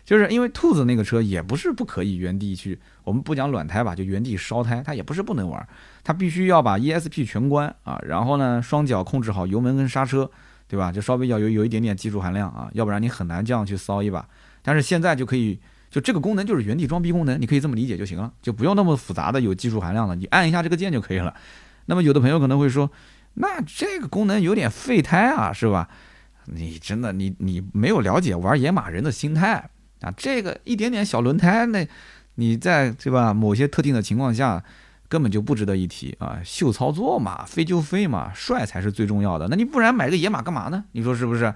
就是因为兔子那个车也不是不可以原地去，我们不讲暖胎吧，就原地烧胎，它也不是不能玩，它必须要把 ESP 全关啊，然后呢双脚控制好油门跟刹车，对吧？就稍微要有有一点点技术含量啊，要不然你很难这样去骚一把。但是现在就可以，就这个功能就是原地装逼功能，你可以这么理解就行了，就不用那么复杂的有技术含量了，你按一下这个键就可以了。那么有的朋友可能会说，那这个功能有点废胎啊，是吧？你真的你你没有了解玩野马人的心态。啊，这个一点点小轮胎，那你在对吧？某些特定的情况下，根本就不值得一提啊！秀操作嘛，飞就飞嘛，帅才是最重要的。那你不然买个野马干嘛呢？你说是不是？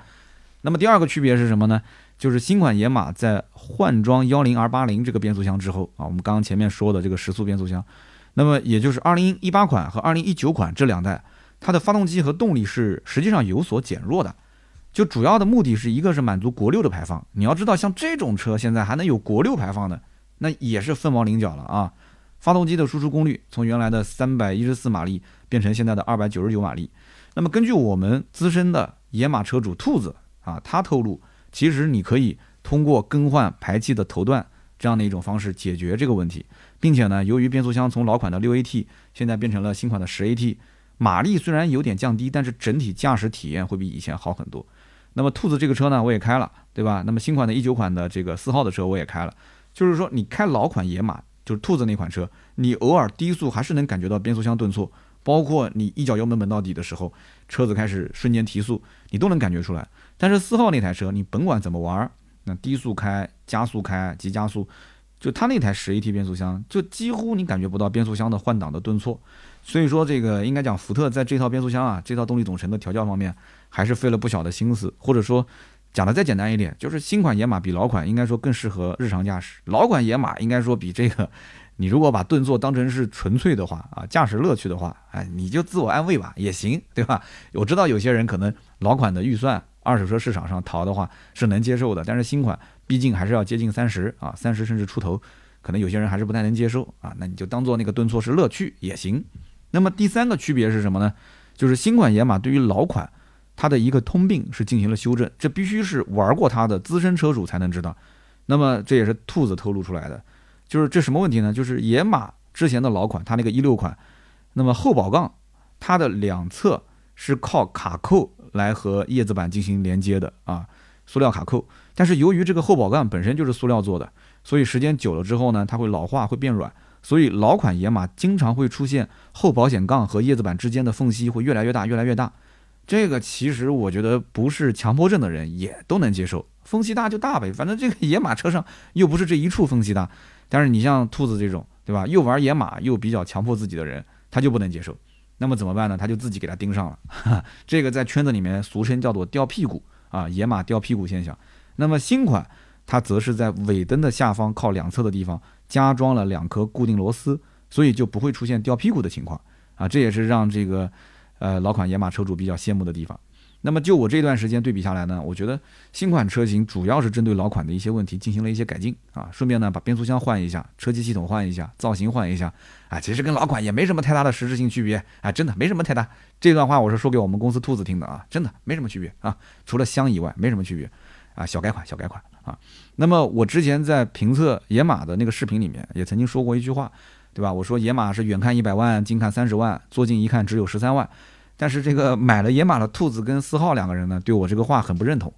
那么第二个区别是什么呢？就是新款野马在换装幺零 R 八零这个变速箱之后啊，我们刚刚前面说的这个时速变速箱，那么也就是二零一八款和二零一九款这两代，它的发动机和动力是实际上有所减弱的。就主要的目的是一个是满足国六的排放，你要知道像这种车现在还能有国六排放的，那也是凤毛麟角了啊。发动机的输出功率从原来的三百一十四马力变成现在的二百九十九马力。那么根据我们资深的野马车主兔子啊，他透露，其实你可以通过更换排气的头段这样的一种方式解决这个问题，并且呢，由于变速箱从老款的六 AT 现在变成了新款的十 AT，马力虽然有点降低，但是整体驾驶体验会比以前好很多。那么兔子这个车呢，我也开了，对吧？那么新款的一九款的这个四号的车我也开了，就是说你开老款野马，就是兔子那款车，你偶尔低速还是能感觉到变速箱顿挫，包括你一脚油门门到底的时候，车子开始瞬间提速，你都能感觉出来。但是四号那台车，你甭管怎么玩，那低速开、加速开、急加速，就它那台十 AT 变速箱，就几乎你感觉不到变速箱的换挡的顿挫。所以说这个应该讲福特在这套变速箱啊，这套动力总成的调教方面。还是费了不小的心思，或者说讲的再简单一点，就是新款野马比老款应该说更适合日常驾驶。老款野马应该说比这个，你如果把顿挫当成是纯粹的话啊，驾驶乐趣的话，哎，你就自我安慰吧，也行，对吧？我知道有些人可能老款的预算，二手车市场上淘的话是能接受的，但是新款毕竟还是要接近三十啊，三十甚至出头，可能有些人还是不太能接受啊。那你就当做那个顿挫是乐趣也行。那么第三个区别是什么呢？就是新款野马对于老款。它的一个通病是进行了修正，这必须是玩过它的资深车主才能知道。那么这也是兔子透露出来的，就是这什么问题呢？就是野马之前的老款，它那个一六款，那么后保杠它的两侧是靠卡扣来和叶子板进行连接的啊，塑料卡扣。但是由于这个后保杠本身就是塑料做的，所以时间久了之后呢，它会老化，会变软。所以老款野马经常会出现后保险杠和叶子板之间的缝隙会越来越大，越来越大。这个其实我觉得不是强迫症的人也都能接受，缝隙大就大呗，反正这个野马车上又不是这一处缝隙大。但是你像兔子这种，对吧？又玩野马又比较强迫自己的人，他就不能接受。那么怎么办呢？他就自己给他盯上了。这个在圈子里面俗称叫做掉屁股啊，野马掉屁股现象。那么新款它则是在尾灯的下方靠两侧的地方。加装了两颗固定螺丝，所以就不会出现掉屁股的情况啊！这也是让这个呃老款野马车主比较羡慕的地方。那么就我这段时间对比下来呢，我觉得新款车型主要是针对老款的一些问题进行了一些改进啊，顺便呢把变速箱换一下，车机系统换一下，造型换一下啊，其实跟老款也没什么太大的实质性区别啊，真的没什么太大。这段话我是说给我们公司兔子听的啊，真的没什么区别啊，除了香以外没什么区别啊，小改款小改款。啊，那么我之前在评测野马的那个视频里面也曾经说过一句话，对吧？我说野马是远看一百万，近看三十万，坐近一看只有十三万。但是这个买了野马的兔子跟四号两个人呢，对我这个话很不认同。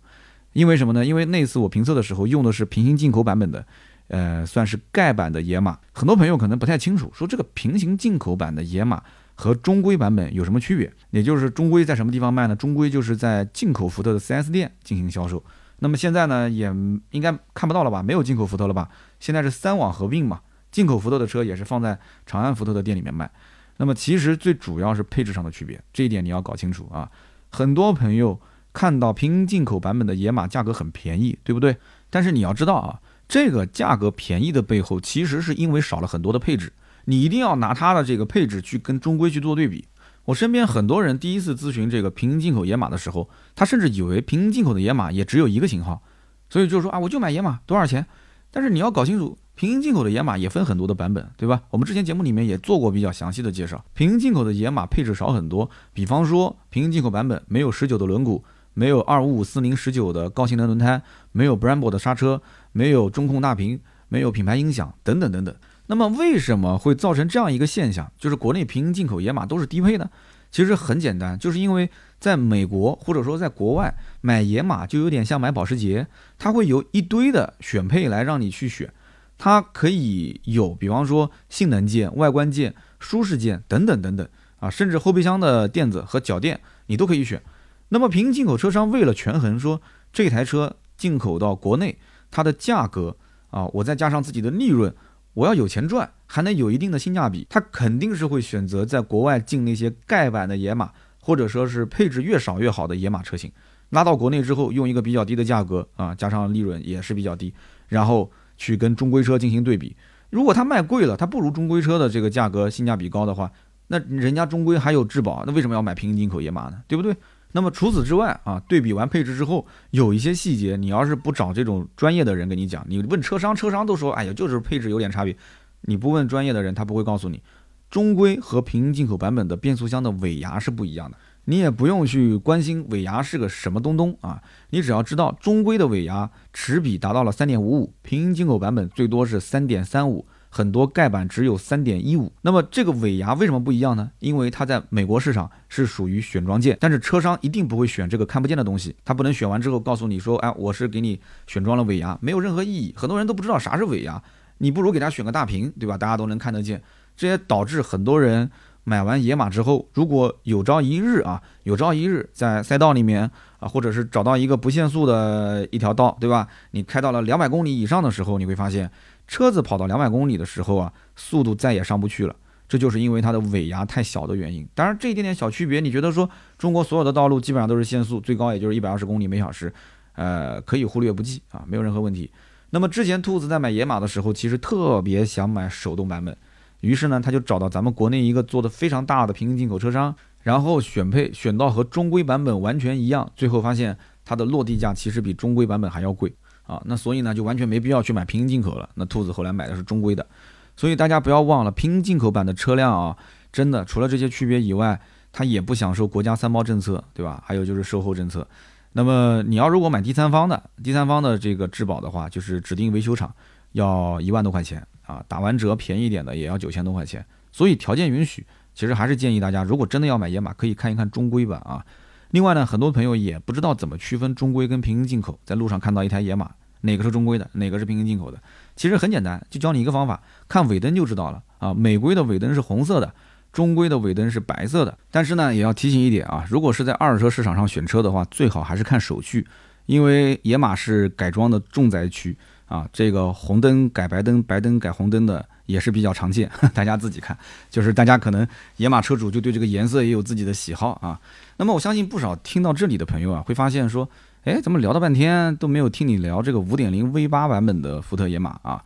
因为什么呢？因为那次我评测的时候用的是平行进口版本的，呃，算是盖版的野马。很多朋友可能不太清楚，说这个平行进口版的野马和中规版本有什么区别？也就是中规在什么地方卖呢？中规就是在进口福特的 4S 店进行销售。那么现在呢，也应该看不到了吧？没有进口福特了吧？现在是三网合并嘛，进口福特的车也是放在长安福特的店里面卖。那么其实最主要是配置上的区别，这一点你要搞清楚啊。很多朋友看到平行进口版本的野马价格很便宜，对不对？但是你要知道啊，这个价格便宜的背后，其实是因为少了很多的配置。你一定要拿它的这个配置去跟中规去做对比。我身边很多人第一次咨询这个平行进口野马的时候，他甚至以为平行进口的野马也只有一个型号，所以就是说啊，我就买野马多少钱？但是你要搞清楚，平行进口的野马也分很多的版本，对吧？我们之前节目里面也做过比较详细的介绍，平行进口的野马配置少很多，比方说平行进口版本没有十九的轮毂，没有二五五四零十九的高性能轮胎，没有 Brembo 的刹车，没有中控大屏，没有品牌音响等等等等。那么为什么会造成这样一个现象？就是国内平行进口野马都是低配呢？其实很简单，就是因为在美国或者说在国外买野马就有点像买保时捷，它会有一堆的选配来让你去选，它可以有，比方说性能键、外观键、舒适键等等等等啊，甚至后备箱的垫子和脚垫你都可以选。那么平行进口车商为了权衡，说这台车进口到国内它的价格啊，我再加上自己的利润。我要有钱赚，还能有一定的性价比，他肯定是会选择在国外进那些盖板的野马，或者说是配置越少越好的野马车型，拉到国内之后，用一个比较低的价格啊，加上利润也是比较低，然后去跟中规车进行对比。如果它卖贵了，它不如中规车的这个价格性价比高的话，那人家中规还有质保，那为什么要买平行进口野马呢？对不对？那么除此之外啊，对比完配置之后，有一些细节，你要是不找这种专业的人跟你讲，你问车商，车商都说，哎呀，就是配置有点差别。你不问专业的人，他不会告诉你，中规和平行进口版本的变速箱的尾牙是不一样的。你也不用去关心尾牙是个什么东东啊，你只要知道中规的尾牙齿比达到了三点五五，平行进口版本最多是三点三五。很多盖板只有三点一五，那么这个尾牙为什么不一样呢？因为它在美国市场是属于选装件，但是车商一定不会选这个看不见的东西，他不能选完之后告诉你说，哎，我是给你选装了尾牙，没有任何意义。很多人都不知道啥是尾牙，你不如给他选个大屏，对吧？大家都能看得见。这也导致很多人买完野马之后，如果有朝一日啊，有朝一日在赛道里面啊，或者是找到一个不限速的一条道，对吧？你开到了两百公里以上的时候，你会发现。车子跑到两百公里的时候啊，速度再也上不去了，这就是因为它的尾牙太小的原因。当然，这一点点小区别，你觉得说中国所有的道路基本上都是限速，最高也就是一百二十公里每小时，呃，可以忽略不计啊，没有任何问题。那么之前兔子在买野马的时候，其实特别想买手动版本，于是呢，他就找到咱们国内一个做的非常大的平行进口车商，然后选配选到和中规版本完全一样，最后发现它的落地价其实比中规版本还要贵。啊，那所以呢，就完全没必要去买平行进口了。那兔子后来买的是中规的，所以大家不要忘了，平行进口版的车辆啊，真的除了这些区别以外，它也不享受国家三包政策，对吧？还有就是售后政策。那么你要如果买第三方的，第三方的这个质保的话，就是指定维修厂要一万多块钱啊，打完折便宜一点的也要九千多块钱。所以条件允许，其实还是建议大家，如果真的要买野马，可以看一看中规版啊。另外呢，很多朋友也不知道怎么区分中规跟平行进口，在路上看到一台野马，哪个是中规的，哪个是平行进口的？其实很简单，就教你一个方法，看尾灯就知道了啊。美规的尾灯是红色的。中规的尾灯是白色的，但是呢，也要提醒一点啊，如果是在二手车市场上选车的话，最好还是看手续，因为野马是改装的重灾区啊。这个红灯改白灯，白灯改红灯的也是比较常见，大家自己看。就是大家可能野马车主就对这个颜色也有自己的喜好啊。那么我相信不少听到这里的朋友啊，会发现说，哎，怎么聊了半天都没有听你聊这个五点零 V 八版本的福特野马啊？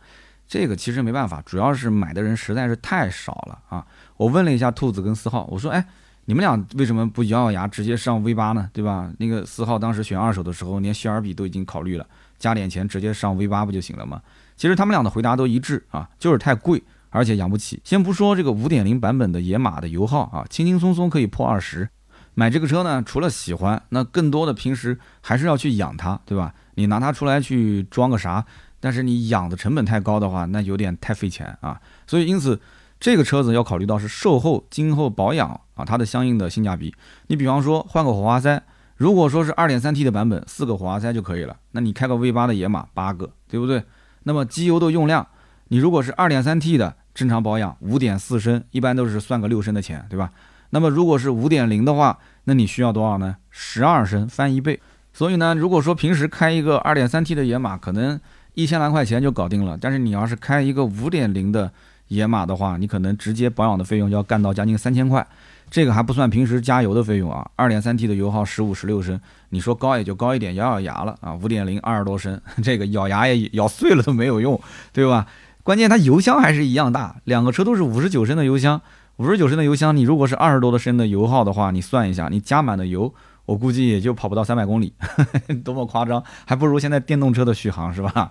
这个其实没办法，主要是买的人实在是太少了啊。我问了一下兔子跟四号，我说：“哎，你们俩为什么不咬咬牙直接上 V 八呢？对吧？那个四号当时选二手的时候，连希尔比都已经考虑了，加点钱直接上 V 八不就行了吗？其实他们俩的回答都一致啊，就是太贵，而且养不起。先不说这个5.0版本的野马的油耗啊，轻轻松松可以破二十。买这个车呢，除了喜欢，那更多的平时还是要去养它，对吧？你拿它出来去装个啥？但是你养的成本太高的话，那有点太费钱啊。所以因此。这个车子要考虑到是售后、今后保养啊，它的相应的性价比。你比方说换个火花塞，如果说是 2.3T 的版本，四个火花塞就可以了。那你开个 V8 的野马，八个，对不对？那么机油的用量，你如果是 2.3T 的正常保养5.4升，一般都是算个六升的钱，对吧？那么如果是5.0的话，那你需要多少呢？十二升，翻一倍。所以呢，如果说平时开一个 2.3T 的野马，可能一千来块钱就搞定了。但是你要是开一个5.0的，野马的话，你可能直接保养的费用要干到将近三千块，这个还不算平时加油的费用啊。二点三 T 的油耗十五十六升，你说高也就高一点，咬咬牙了啊。五点零二十多升，这个咬牙也咬碎了都没有用，对吧？关键它油箱还是一样大，两个车都是五十九升的油箱，五十九升的油箱，你如果是二十多的升的油耗的话，你算一下，你加满的油，我估计也就跑不到三百公里，多么夸张，还不如现在电动车的续航是吧？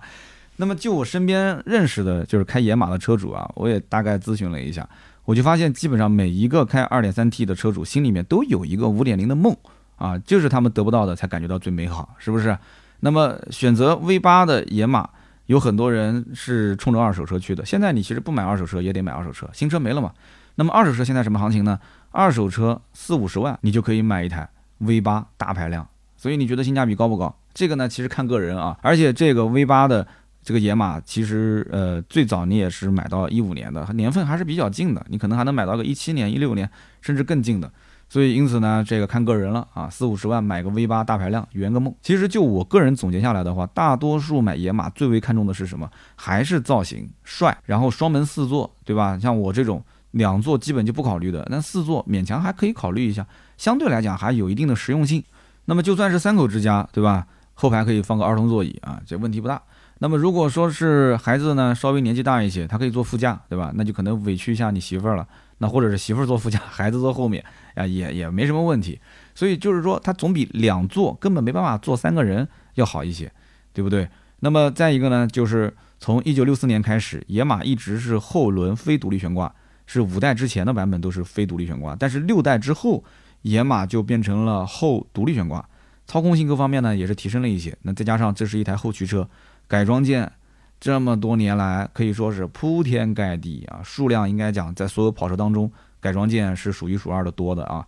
那么就我身边认识的，就是开野马的车主啊，我也大概咨询了一下，我就发现基本上每一个开 2.3T 的车主心里面都有一个5.0的梦啊，就是他们得不到的才感觉到最美好，是不是？那么选择 V8 的野马，有很多人是冲着二手车去的。现在你其实不买二手车也得买二手车，新车没了嘛。那么二手车现在什么行情呢？二手车四五十万你就可以买一台 V8 大排量，所以你觉得性价比高不高？这个呢其实看个人啊，而且这个 V8 的。这个野马其实，呃，最早你也是买到一五年的，年份还是比较近的，你可能还能买到个一七年、一六年，甚至更近的。所以因此呢，这个看个人了啊，四五十万买个 V 八大排量，圆个梦。其实就我个人总结下来的话，大多数买野马最为看重的是什么？还是造型帅，然后双门四座，对吧？像我这种两座基本就不考虑的，那四座勉强还可以考虑一下，相对来讲还有一定的实用性。那么就算是三口之家，对吧？后排可以放个儿童座椅啊，这问题不大。那么如果说是孩子呢，稍微年纪大一些，他可以坐副驾，对吧？那就可能委屈一下你媳妇儿了。那或者是媳妇儿坐副驾，孩子坐后面，啊，也也没什么问题。所以就是说，它总比两座根本没办法坐三个人要好一些，对不对？那么再一个呢，就是从一九六四年开始，野马一直是后轮非独立悬挂，是五代之前的版本都是非独立悬挂，但是六代之后，野马就变成了后独立悬挂，操控性各方面呢也是提升了一些。那再加上这是一台后驱车。改装件这么多年来可以说是铺天盖地啊，数量应该讲在所有跑车当中，改装件是数一数二的多的啊。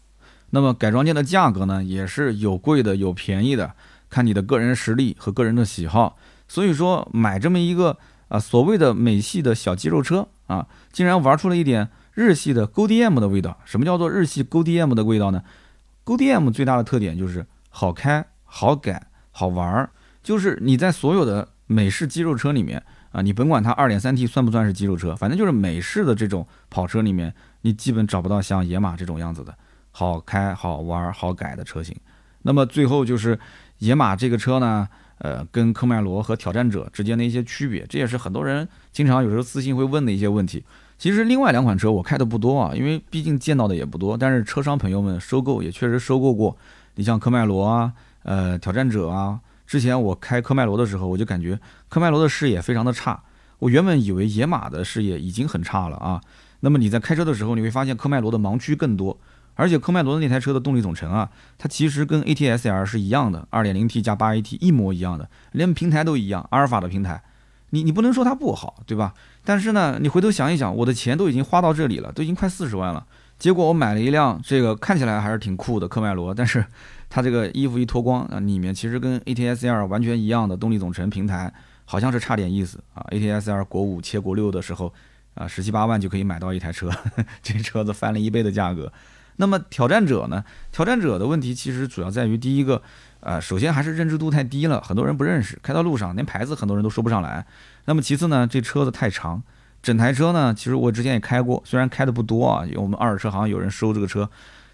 那么改装件的价格呢，也是有贵的有便宜的，看你的个人实力和个人的喜好。所以说买这么一个啊所谓的美系的小肌肉车啊，竟然玩出了一点日系的 G D M 的味道。什么叫做日系 G D M 的味道呢？G D M 最大的特点就是好开、好改、好玩儿，就是你在所有的美式肌肉车里面啊，你甭管它二点三 T 算不算是肌肉车，反正就是美式的这种跑车里面，你基本找不到像野马这种样子的好开、好玩、好改的车型。那么最后就是野马这个车呢，呃，跟科迈罗和挑战者之间的一些区别，这也是很多人经常有时候私信会问的一些问题。其实另外两款车我开的不多啊，因为毕竟见到的也不多，但是车商朋友们收购也确实收购过。你像科迈罗啊，呃，挑战者啊。之前我开科迈罗的时候，我就感觉科迈罗的视野非常的差。我原本以为野马的视野已经很差了啊。那么你在开车的时候，你会发现科迈罗的盲区更多，而且科迈罗的那台车的动力总成啊，它其实跟 ATS-L 是一样的，2.0T 加 8AT 一模一样的，连平台都一样，阿尔法的平台。你你不能说它不好，对吧？但是呢，你回头想一想，我的钱都已经花到这里了，都已经快四十万了，结果我买了一辆这个看起来还是挺酷的科迈罗，但是它这个衣服一脱光啊，里面其实跟 ATS-L 完全一样的动力总成平台，好像是差点意思啊。ATS-L 国五切国六的时候啊，十七八万就可以买到一台车，这车子翻了一倍的价格。那么挑战者呢？挑战者的问题其实主要在于第一个。呃，首先还是认知度太低了，很多人不认识，开到路上连牌子很多人都说不上来。那么其次呢，这车子太长，整台车呢，其实我之前也开过，虽然开的不多啊，我们二手车行有人收这个车，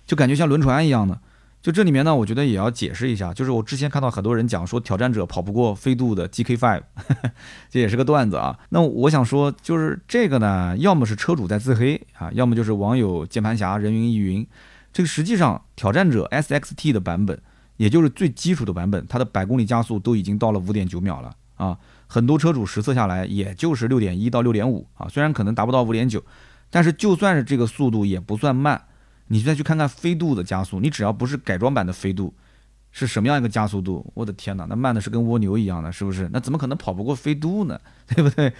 就感觉像轮船一样的。就这里面呢，我觉得也要解释一下，就是我之前看到很多人讲说挑战者跑不过飞度的 G K Five，这也是个段子啊。那我想说，就是这个呢，要么是车主在自黑啊，要么就是网友键盘侠人云亦云。这个实际上挑战者 SXT 的版本。也就是最基础的版本，它的百公里加速都已经到了五点九秒了啊！很多车主实测下来，也就是六点一到六点五啊，虽然可能达不到五点九，但是就算是这个速度也不算慢。你再去看看飞度的加速，你只要不是改装版的飞度，是什么样一个加速度？我的天哪，那慢的是跟蜗牛一样的，是不是？那怎么可能跑不过飞度呢？对不对？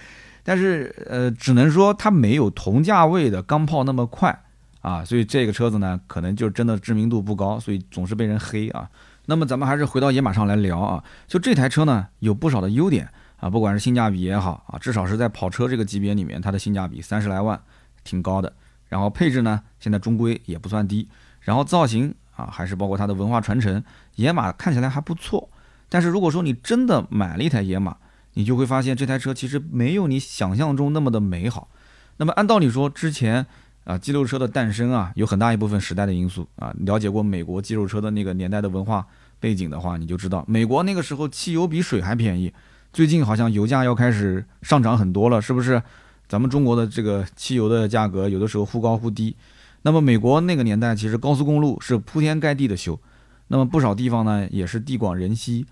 但是呃，只能说它没有同价位的钢炮那么快。啊，所以这个车子呢，可能就真的知名度不高，所以总是被人黑啊。那么咱们还是回到野马上来聊啊，就这台车呢，有不少的优点啊，不管是性价比也好啊，至少是在跑车这个级别里面，它的性价比三十来万，挺高的。然后配置呢，现在中规也不算低。然后造型啊，还是包括它的文化传承，野马看起来还不错。但是如果说你真的买了一台野马，你就会发现这台车其实没有你想象中那么的美好。那么按道理说，之前。啊，肌肉车的诞生啊，有很大一部分时代的因素啊。了解过美国肌肉车的那个年代的文化背景的话，你就知道，美国那个时候汽油比水还便宜。最近好像油价要开始上涨很多了，是不是？咱们中国的这个汽油的价格有的时候忽高忽低。那么美国那个年代其实高速公路是铺天盖地的修，那么不少地方呢也是地广人稀，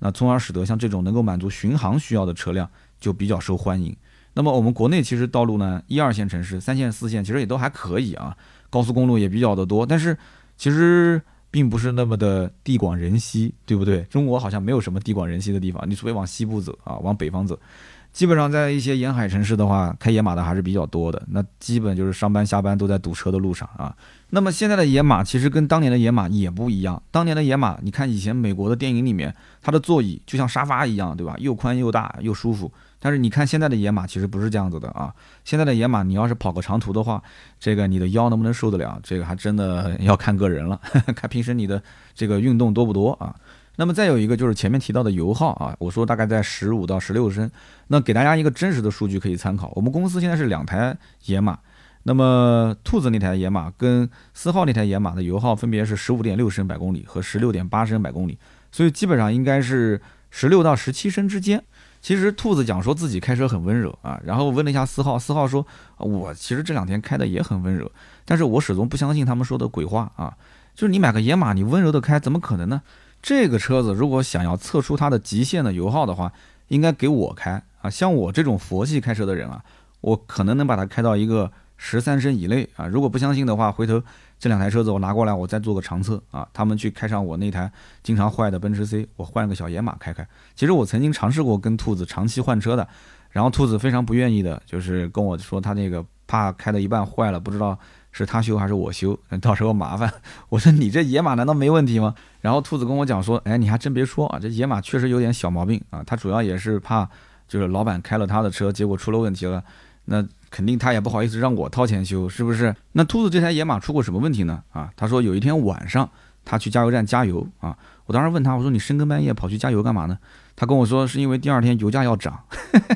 那从而使得像这种能够满足巡航需要的车辆就比较受欢迎。那么我们国内其实道路呢，一二线城市、三线、四线其实也都还可以啊，高速公路也比较的多，但是其实并不是那么的地广人稀，对不对？中国好像没有什么地广人稀的地方，你除非往西部走啊，往北方走。基本上在一些沿海城市的话，开野马的还是比较多的。那基本就是上班下班都在堵车的路上啊。那么现在的野马其实跟当年的野马也不一样。当年的野马，你看以前美国的电影里面，它的座椅就像沙发一样，对吧？又宽又大又舒服。但是你看现在的野马其实不是这样子的啊。现在的野马，你要是跑个长途的话，这个你的腰能不能受得了？这个还真的要看个人了，看平时你的这个运动多不多啊。那么再有一个就是前面提到的油耗啊，我说大概在十五到十六升，那给大家一个真实的数据可以参考。我们公司现在是两台野马，那么兔子那台野马跟四号那台野马的油耗分别是十五点六升百公里和十六点八升百公里，所以基本上应该是十六到十七升之间。其实兔子讲说自己开车很温柔啊，然后问了一下四号，四号说我其实这两天开的也很温柔，但是我始终不相信他们说的鬼话啊，就是你买个野马你温柔的开怎么可能呢？这个车子如果想要测出它的极限的油耗的话，应该给我开啊！像我这种佛系开车的人啊，我可能能把它开到一个十三升以内啊。如果不相信的话，回头这两台车子我拿过来，我再做个长测啊。他们去开上我那台经常坏的奔驰 C，我换个小野马开开。其实我曾经尝试过跟兔子长期换车的，然后兔子非常不愿意的，就是跟我说他那个怕开到一半坏了，不知道。是他修还是我修？到时候麻烦。我说你这野马难道没问题吗？然后兔子跟我讲说，哎，你还真别说啊，这野马确实有点小毛病啊。他主要也是怕，就是老板开了他的车，结果出了问题了，那肯定他也不好意思让我掏钱修，是不是？那兔子这台野马出过什么问题呢？啊，他说有一天晚上他去加油站加油啊，我当时问他，我说你深更半夜跑去加油干嘛呢？他跟我说是因为第二天油价要涨。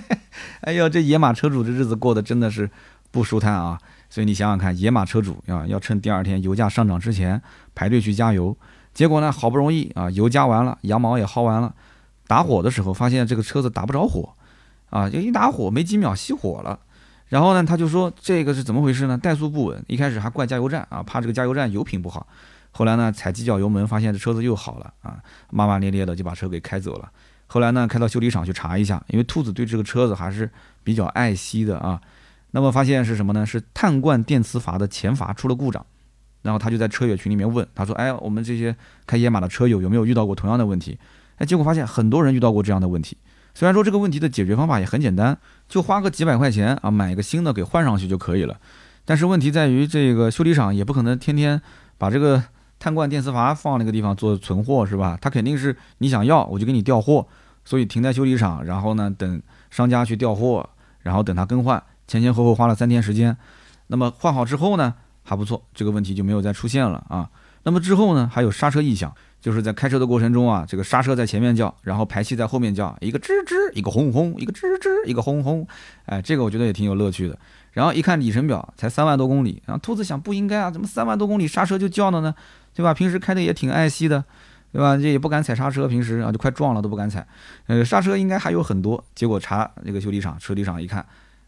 哎呦，这野马车主的日子过得真的是不舒坦啊。所以你想想看，野马车主啊，要趁第二天油价上涨之前排队去加油，结果呢，好不容易啊，油加完了，羊毛也薅完了，打火的时候发现这个车子打不着火，啊，就一打火没几秒熄火了。然后呢，他就说这个是怎么回事呢？怠速不稳，一开始还怪加油站啊，怕这个加油站油品不好。后来呢，踩几脚油门，发现这车子又好了啊，骂骂咧咧的就把车给开走了。后来呢，开到修理厂去查一下，因为兔子对这个车子还是比较爱惜的啊。那么发现是什么呢？是碳罐电磁阀的前阀出了故障，然后他就在车友群里面问，他说：“哎，我们这些开野马的车友有没有遇到过同样的问题？”哎，结果发现很多人遇到过这样的问题。虽然说这个问题的解决方法也很简单，就花个几百块钱啊，买一个新的给换上去就可以了。但是问题在于，这个修理厂也不可能天天把这个碳罐电磁阀放那个地方做存货，是吧？他肯定是你想要我就给你调货，所以停在修理厂，然后呢等商家去调货，然后等他更换，前前后后花了三天时间。那么换好之后呢，还不错，这个问题就没有再出现了啊。那么之后呢，还有刹车异响。就是在开车的过程中啊，这个刹车在前面叫，然后排气在后面叫，一个吱吱，一个轰轰，一个吱吱，一个轰轰，哎，这个我觉得也挺有乐趣的。然后一看里程表，才三万多公里，然后兔子想不应该啊，怎么三万多公里刹车就叫了呢？对吧？平时开的也挺爱惜的，对吧？这也不敢踩刹车，平时啊就快撞了都不敢踩，呃，刹车应该还有很多。结果查这个修理厂，车理厂一看，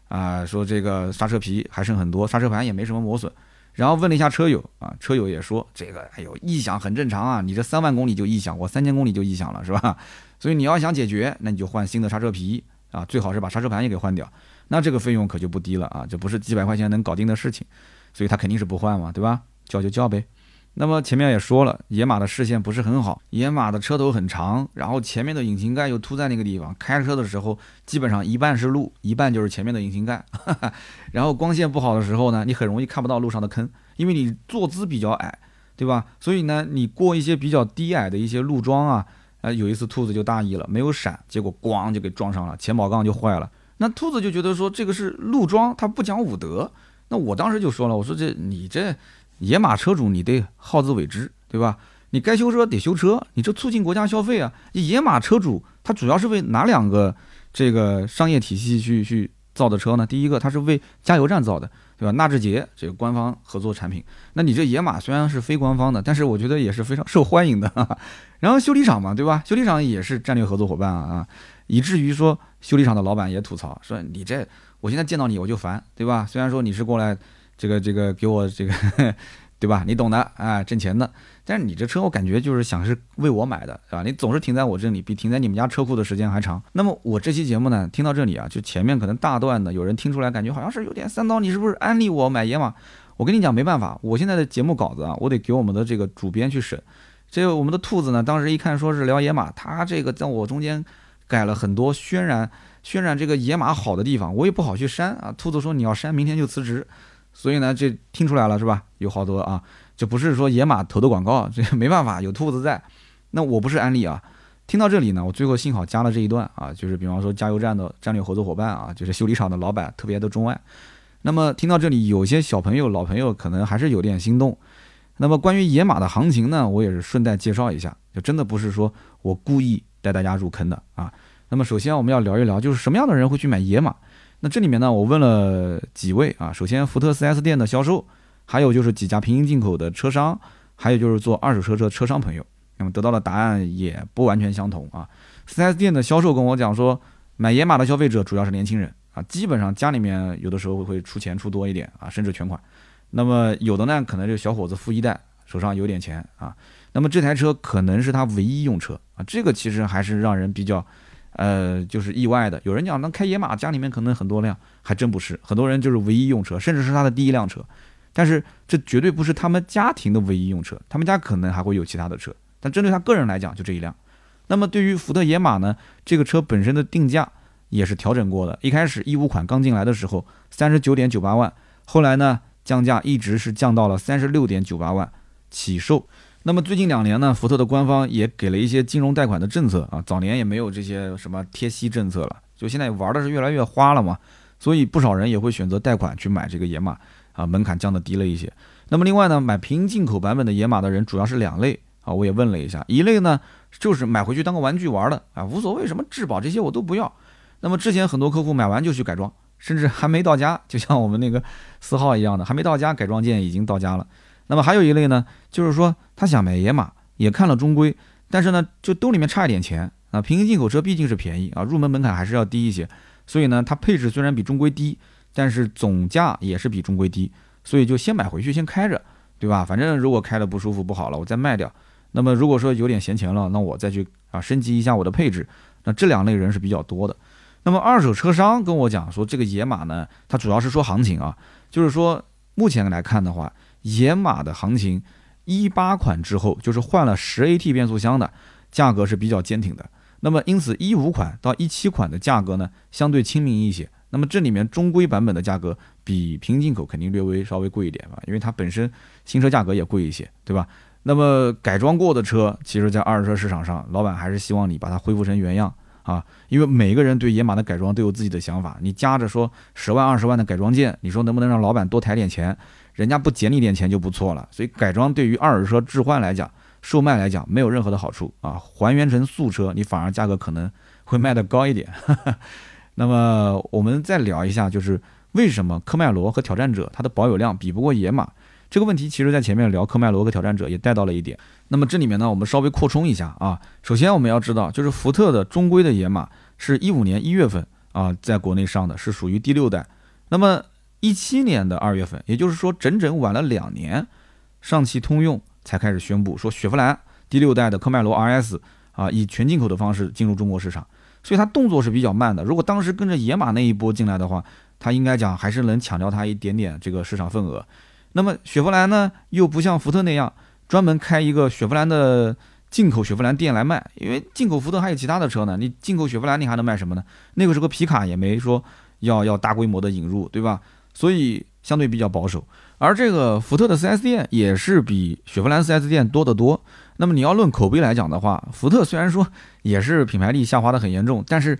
啊，说这个刹车皮还剩很多，刹车盘也没什么磨损。然后问了一下车友啊，车友也说这个，哎呦，异响很正常啊，你这三万公里就异响，我三千公里就异响了，是吧？所以你要想解决，那你就换新的刹车皮啊，最好是把刹车盘也给换掉，那这个费用可就不低了啊，这不是几百块钱能搞定的事情，所以他肯定是不换嘛，对吧？叫就叫呗。那么前面也说了，野马的视线不是很好，野马的车头很长，然后前面的引擎盖又凸在那个地方，开车的时候基本上一半是路，一半就是前面的引擎盖。然后光线不好的时候呢，你很容易看不到路上的坑，因为你坐姿比较矮，对吧？所以呢，你过一些比较低矮的一些路桩啊，呃，有一次兔子就大意了，没有闪，结果咣就给撞上了，前保杠就坏了。那兔子就觉得说这个是路桩，它不讲武德。那我当时就说了，我说这你这。野马车主，你得好自为之，对吧？你该修车得修车，你这促进国家消费啊！野马车主他主要是为哪两个这个商业体系去去造的车呢？第一个，他是为加油站造的，对吧？纳智捷这个官方合作产品，那你这野马虽然是非官方的，但是我觉得也是非常受欢迎的。然后修理厂嘛，对吧？修理厂也是战略合作伙伴啊啊，以至于说修理厂的老板也吐槽说：“你这我现在见到你我就烦，对吧？虽然说你是过来。”这个这个给我这个，对吧？你懂的啊，挣钱的。但是你这车我感觉就是想是为我买的，是吧？你总是停在我这里，比停在你们家车库的时间还长。那么我这期节目呢，听到这里啊，就前面可能大段的有人听出来，感觉好像是有点三刀，你是不是安利我买野马？我跟你讲，没办法，我现在的节目稿子啊，我得给我们的这个主编去审。这我们的兔子呢，当时一看说是聊野马，他这个在我中间改了很多渲染渲染这个野马好的地方，我也不好去删啊。兔子说你要删，明天就辞职。所以呢，这听出来了是吧？有好多啊，这不是说野马投的广告，这没办法，有兔子在。那我不是安利啊。听到这里呢，我最后幸好加了这一段啊，就是比方说加油站的战略合作伙伴啊，就是修理厂的老板特别的钟爱。那么听到这里，有些小朋友、老朋友可能还是有点心动。那么关于野马的行情呢，我也是顺带介绍一下，就真的不是说我故意带大家入坑的啊。那么首先我们要聊一聊，就是什么样的人会去买野马？那这里面呢，我问了几位啊，首先福特 4S 店的销售，还有就是几家平行进口的车商，还有就是做二手车车车商朋友，那么得到的答案也不完全相同啊。4S 店的销售跟我讲说，买野马的消费者主要是年轻人啊，基本上家里面有的时候会出钱出多一点啊，甚至全款。那么有的呢，可能就小伙子富一代，手上有点钱啊，那么这台车可能是他唯一用车啊，这个其实还是让人比较。呃，就是意外的。有人讲，那开野马家里面可能很多辆，还真不是。很多人就是唯一用车，甚至是他的第一辆车。但是这绝对不是他们家庭的唯一用车，他们家可能还会有其他的车。但针对他个人来讲，就这一辆。那么对于福特野马呢，这个车本身的定价也是调整过的。一开始一五款刚进来的时候，三十九点九八万，后来呢降价一直是降到了三十六点九八万起售。那么最近两年呢，福特的官方也给了一些金融贷款的政策啊，早年也没有这些什么贴息政策了，就现在玩的是越来越花了嘛，所以不少人也会选择贷款去买这个野马啊，门槛降的低了一些。那么另外呢，买平行进口版本的野马的人主要是两类啊，我也问了一下，一类呢就是买回去当个玩具玩的啊，无所谓什么质保这些我都不要。那么之前很多客户买完就去改装，甚至还没到家，就像我们那个四号一样的，还没到家，改装件已经到家了。那么还有一类呢，就是说他想买野马，也看了中规，但是呢，就兜里面差一点钱啊。平行进口车毕竟是便宜啊，入门门槛还是要低一些，所以呢，它配置虽然比中规低，但是总价也是比中规低，所以就先买回去先开着，对吧？反正如果开的不舒服不好了，我再卖掉。那么如果说有点闲钱了，那我再去啊升级一下我的配置。那这两类人是比较多的。那么二手车商跟我讲说，这个野马呢，它主要是说行情啊，就是说目前来看的话。野马的行情，一八款之后就是换了十 AT 变速箱的价格是比较坚挺的。那么因此一五款到一七款的价格呢，相对亲民一些。那么这里面中规版本的价格比平进口肯定略微稍微贵一点吧，因为它本身新车价格也贵一些，对吧？那么改装过的车，其实在二手车市场上，老板还是希望你把它恢复成原样啊，因为每个人对野马的改装都有自己的想法。你夹着说十万二十万的改装件，你说能不能让老板多抬点钱？人家不减你点钱就不错了。所以改装对于二手车置换来讲，售卖来讲没有任何的好处啊，还原成素车，你反而价格可能会卖得高一点。那么我们再聊一下，就是为什么科迈罗和挑战者它的保有量比不过野马这个问题，其实在前面聊科迈罗和挑战者也带到了一点。那么这里面呢，我们稍微扩充一下啊。首先我们要知道，就是福特的中规的野马是一五年一月份啊在国内上的，是属于第六代。那么一七年的二月份，也就是说整整晚了两年，上汽通用才开始宣布说雪佛兰第六代的科迈罗 RS 啊以全进口的方式进入中国市场。所以它动作是比较慢的。如果当时跟着野马那一波进来的话，它应该讲还是能抢掉它一点点这个市场份额。那么雪佛兰呢，又不像福特那样专门开一个雪佛兰的进口雪佛兰店来卖，因为进口福特还有其他的车呢。你进口雪佛兰，你还能卖什么呢？那个时候皮卡也没说要要大规模的引入，对吧？所以相对比较保守。而这个福特的 4S 店也是比雪佛兰 4S 店多得多。那么你要论口碑来讲的话，福特虽然说也是品牌力下滑的很严重，但是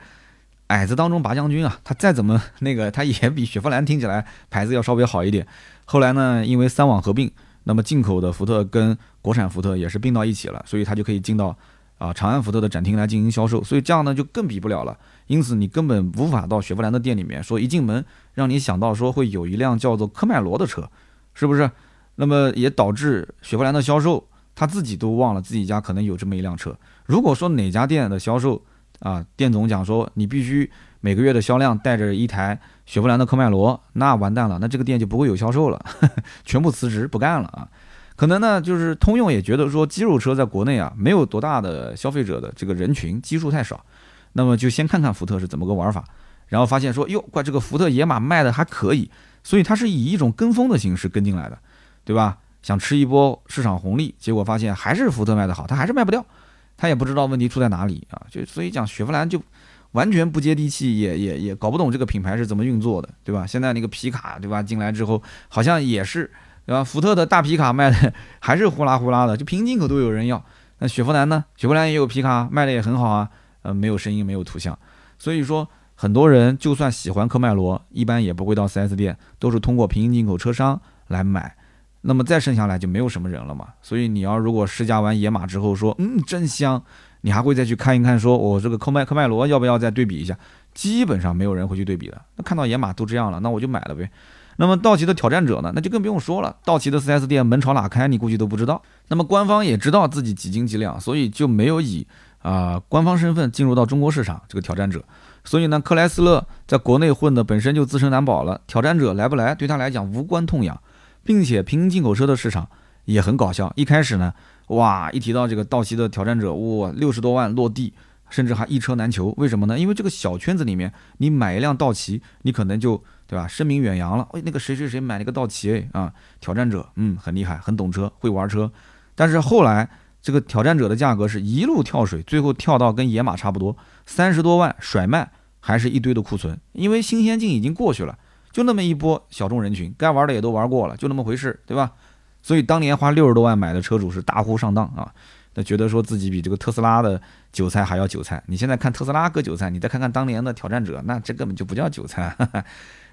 矮子当中拔将军啊，他再怎么那个，他也比雪佛兰听起来牌子要稍微好一点。后来呢，因为三网合并，那么进口的福特跟国产福特也是并到一起了，所以他就可以进到啊长安福特的展厅来进行销售，所以这样呢就更比不了了。因此你根本无法到雪佛兰的店里面说一进门让你想到说会有一辆叫做科迈罗的车，是不是？那么也导致雪佛兰的销售。他自己都忘了自己家可能有这么一辆车。如果说哪家店的销售啊，店总讲说你必须每个月的销量带着一台雪佛兰的科迈罗，那完蛋了，那这个店就不会有销售了，全部辞职不干了啊。可能呢，就是通用也觉得说肌肉车在国内啊没有多大的消费者的这个人群基数太少，那么就先看看福特是怎么个玩法，然后发现说哟，怪这个福特野马卖的还可以，所以它是以一种跟风的形式跟进来的，对吧？想吃一波市场红利，结果发现还是福特卖的好，他还是卖不掉，他也不知道问题出在哪里啊，就所以讲雪佛兰就完全不接地气，也也也搞不懂这个品牌是怎么运作的，对吧？现在那个皮卡，对吧？进来之后好像也是，对吧？福特的大皮卡卖的 还是呼啦呼啦的，就平行进口都有人要。那雪佛兰呢？雪佛兰也有皮卡，卖的也很好啊，呃，没有声音，没有图像，所以说很多人就算喜欢科迈罗，一般也不会到 4S 店，都是通过平行进口车商来买。那么再剩下来就没有什么人了嘛，所以你要如果试驾完野马之后说，嗯，真香，你还会再去看一看，说我这个科迈科迈罗要不要再对比一下？基本上没有人会去对比的。那看到野马都这样了，那我就买了呗。那么道奇的挑战者呢？那就更不用说了，道奇的 4S 店门朝哪开，你估计都不知道。那么官方也知道自己几斤几两，所以就没有以啊官方身份进入到中国市场这个挑战者。所以呢，克莱斯勒在国内混的本身就自身难保了，挑战者来不来对他来讲无关痛痒。并且平行进口车的市场也很搞笑。一开始呢，哇，一提到这个道奇的挑战者，哇，六十多万落地，甚至还一车难求。为什么呢？因为这个小圈子里面，你买一辆道奇，你可能就对吧，声名远扬了。哎，那个谁谁谁买了个道奇，哎啊，挑战者，嗯，很厉害，很懂车，会玩车。但是后来这个挑战者的价格是一路跳水，最后跳到跟野马差不多，三十多万甩卖，还是一堆的库存，因为新鲜劲已经过去了。就那么一波小众人群，该玩的也都玩过了，就那么回事，对吧？所以当年花六十多万买的车主是大呼上当啊，那觉得说自己比这个特斯拉的韭菜还要韭菜。你现在看特斯拉割韭菜，你再看看当年的挑战者，那这根本就不叫韭菜。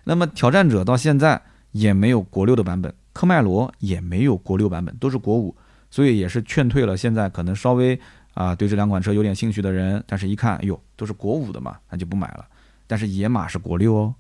那么挑战者到现在也没有国六的版本，科迈罗也没有国六版本，都是国五，所以也是劝退了现在可能稍微啊对这两款车有点兴趣的人，但是一看，哎呦，都是国五的嘛，那就不买了。但是野马是国六哦。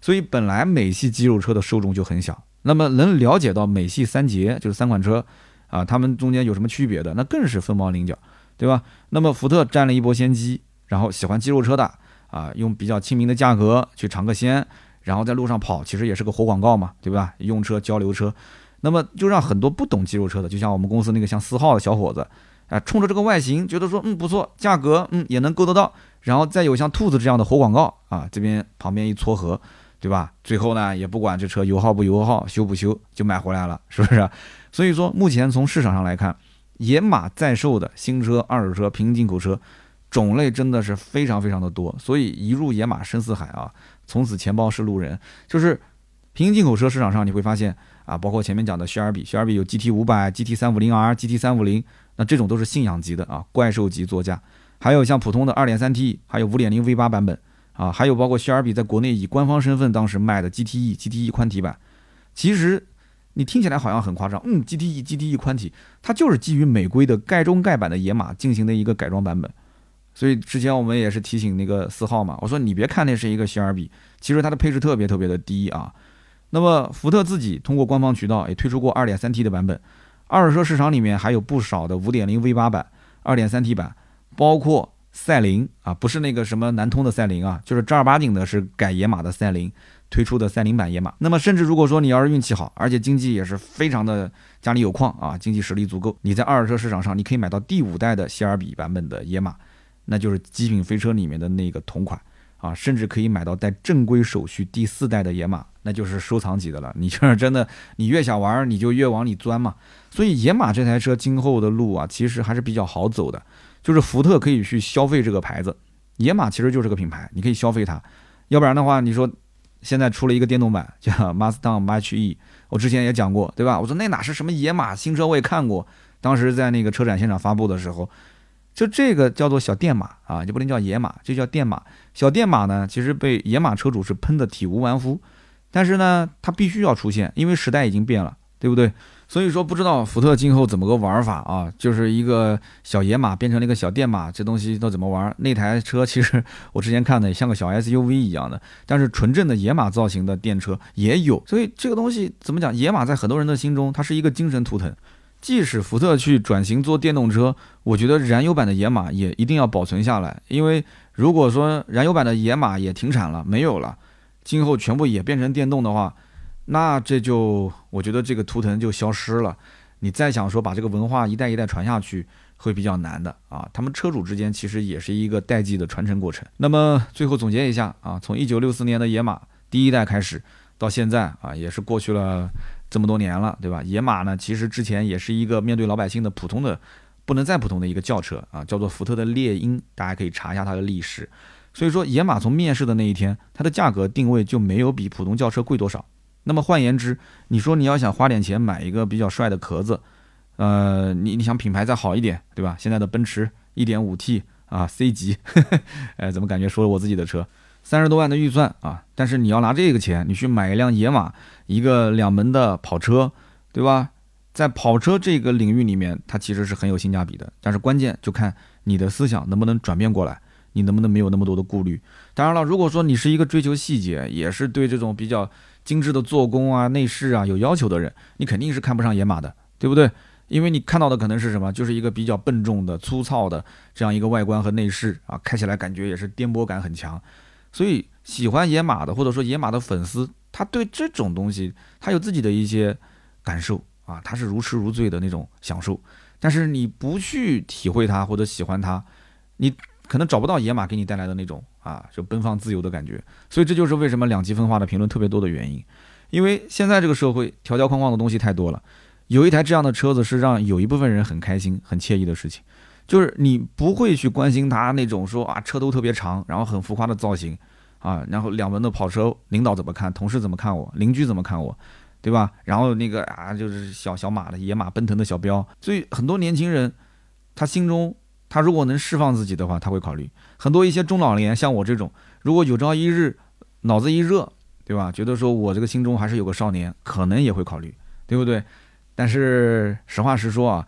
所以本来美系肌肉车的受众就很小，那么能了解到美系三杰就是三款车，啊，它们中间有什么区别的，那更是凤毛麟角，对吧？那么福特占了一波先机，然后喜欢肌肉车的啊，用比较亲民的价格去尝个鲜，然后在路上跑，其实也是个活广告嘛，对吧？用车交流车，那么就让很多不懂肌肉车的，就像我们公司那个像思浩的小伙子，啊，冲着这个外形觉得说，嗯，不错，价格，嗯，也能够得到，然后再有像兔子这样的活广告啊，这边旁边一撮合。对吧？最后呢，也不管这车油耗不油耗，修不修，就买回来了，是不是？所以说，目前从市场上来看，野马在售的新车、二手车、平行进口车种类真的是非常非常的多。所以一入野马深似海啊，从此钱包是路人。就是平行进口车市场上，你会发现啊，包括前面讲的雪尔比，雪尔比有 GT 五百、GT 三五零 R、GT 三五零，那这种都是信仰级的啊，怪兽级座驾。还有像普通的二点三 T，还有五点零 V 八版本。啊，还有包括雪尔比在国内以官方身份当时卖的 GTE、GTE 宽体版，其实你听起来好像很夸张，嗯，GTE、GTE 宽体，它就是基于美规的盖中盖版的野马进行的一个改装版本。所以之前我们也是提醒那个四号嘛，我说你别看那是一个谢尔比，其实它的配置特别特别的低啊。那么福特自己通过官方渠道也推出过 2.3T 的版本，二手车市场里面还有不少的5.0 V8 版、2.3T 版，包括。赛麟啊，不是那个什么南通的赛麟啊，就是正儿八经的是改野马的赛麟推出的赛麟版野马。那么，甚至如果说你要是运气好，而且经济也是非常的家里有矿啊，经济实力足够，你在二手车市场上你可以买到第五代的谢尔比版本的野马，那就是极品飞车里面的那个同款啊，甚至可以买到带正规手续第四代的野马，那就是收藏级的了。你就是真的，你越想玩，你就越往里钻嘛。所以野马这台车今后的路啊，其实还是比较好走的。就是福特可以去消费这个牌子，野马其实就是个品牌，你可以消费它。要不然的话，你说现在出了一个电动版叫 Mustang Mach E，我之前也讲过，对吧？我说那哪是什么野马新车，我也看过，当时在那个车展现场发布的时候，就这个叫做小电马啊，就不能叫野马，就叫电马。小电马呢，其实被野马车主是喷的体无完肤，但是呢，它必须要出现，因为时代已经变了，对不对？所以说不知道福特今后怎么个玩法啊？就是一个小野马变成了一个小电马，这东西都怎么玩？那台车其实我之前看的像个小 SUV 一样的，但是纯正的野马造型的电车也有。所以这个东西怎么讲？野马在很多人的心中，它是一个精神图腾。即使福特去转型做电动车，我觉得燃油版的野马也一定要保存下来，因为如果说燃油版的野马也停产了，没有了，今后全部也变成电动的话。那这就我觉得这个图腾就消失了，你再想说把这个文化一代一代传下去，会比较难的啊。他们车主之间其实也是一个代际的传承过程。那么最后总结一下啊，从一九六四年的野马第一代开始，到现在啊，也是过去了这么多年了，对吧？野马呢，其实之前也是一个面对老百姓的普通的，不能再普通的一个轿车啊，叫做福特的猎鹰，大家可以查一下它的历史。所以说，野马从面世的那一天，它的价格定位就没有比普通轿车贵多少。那么换言之，你说你要想花点钱买一个比较帅的壳子，呃，你你想品牌再好一点，对吧？现在的奔驰 1.5T 啊 C 级，哎，怎么感觉说我自己的车？三十多万的预算啊，但是你要拿这个钱，你去买一辆野马，一个两门的跑车，对吧？在跑车这个领域里面，它其实是很有性价比的。但是关键就看你的思想能不能转变过来，你能不能没有那么多的顾虑。当然了，如果说你是一个追求细节，也是对这种比较。精致的做工啊，内饰啊有要求的人，你肯定是看不上野马的，对不对？因为你看到的可能是什么，就是一个比较笨重的、粗糙的这样一个外观和内饰啊，开起来感觉也是颠簸感很强。所以喜欢野马的，或者说野马的粉丝，他对这种东西他有自己的一些感受啊，他是如痴如醉的那种享受。但是你不去体会它或者喜欢它，你可能找不到野马给你带来的那种。啊，就奔放自由的感觉，所以这就是为什么两极分化的评论特别多的原因。因为现在这个社会条条框框的东西太多了，有一台这样的车子是让有一部分人很开心、很惬意的事情。就是你不会去关心它那种说啊车都特别长，然后很浮夸的造型啊，然后两门的跑车，领导怎么看，同事怎么看我，邻居怎么看我，对吧？然后那个啊就是小小马的野马奔腾的小标，所以很多年轻人他心中。他如果能释放自己的话，他会考虑很多一些中老年，像我这种，如果有朝一日脑子一热，对吧？觉得说我这个心中还是有个少年，可能也会考虑，对不对？但是实话实说啊，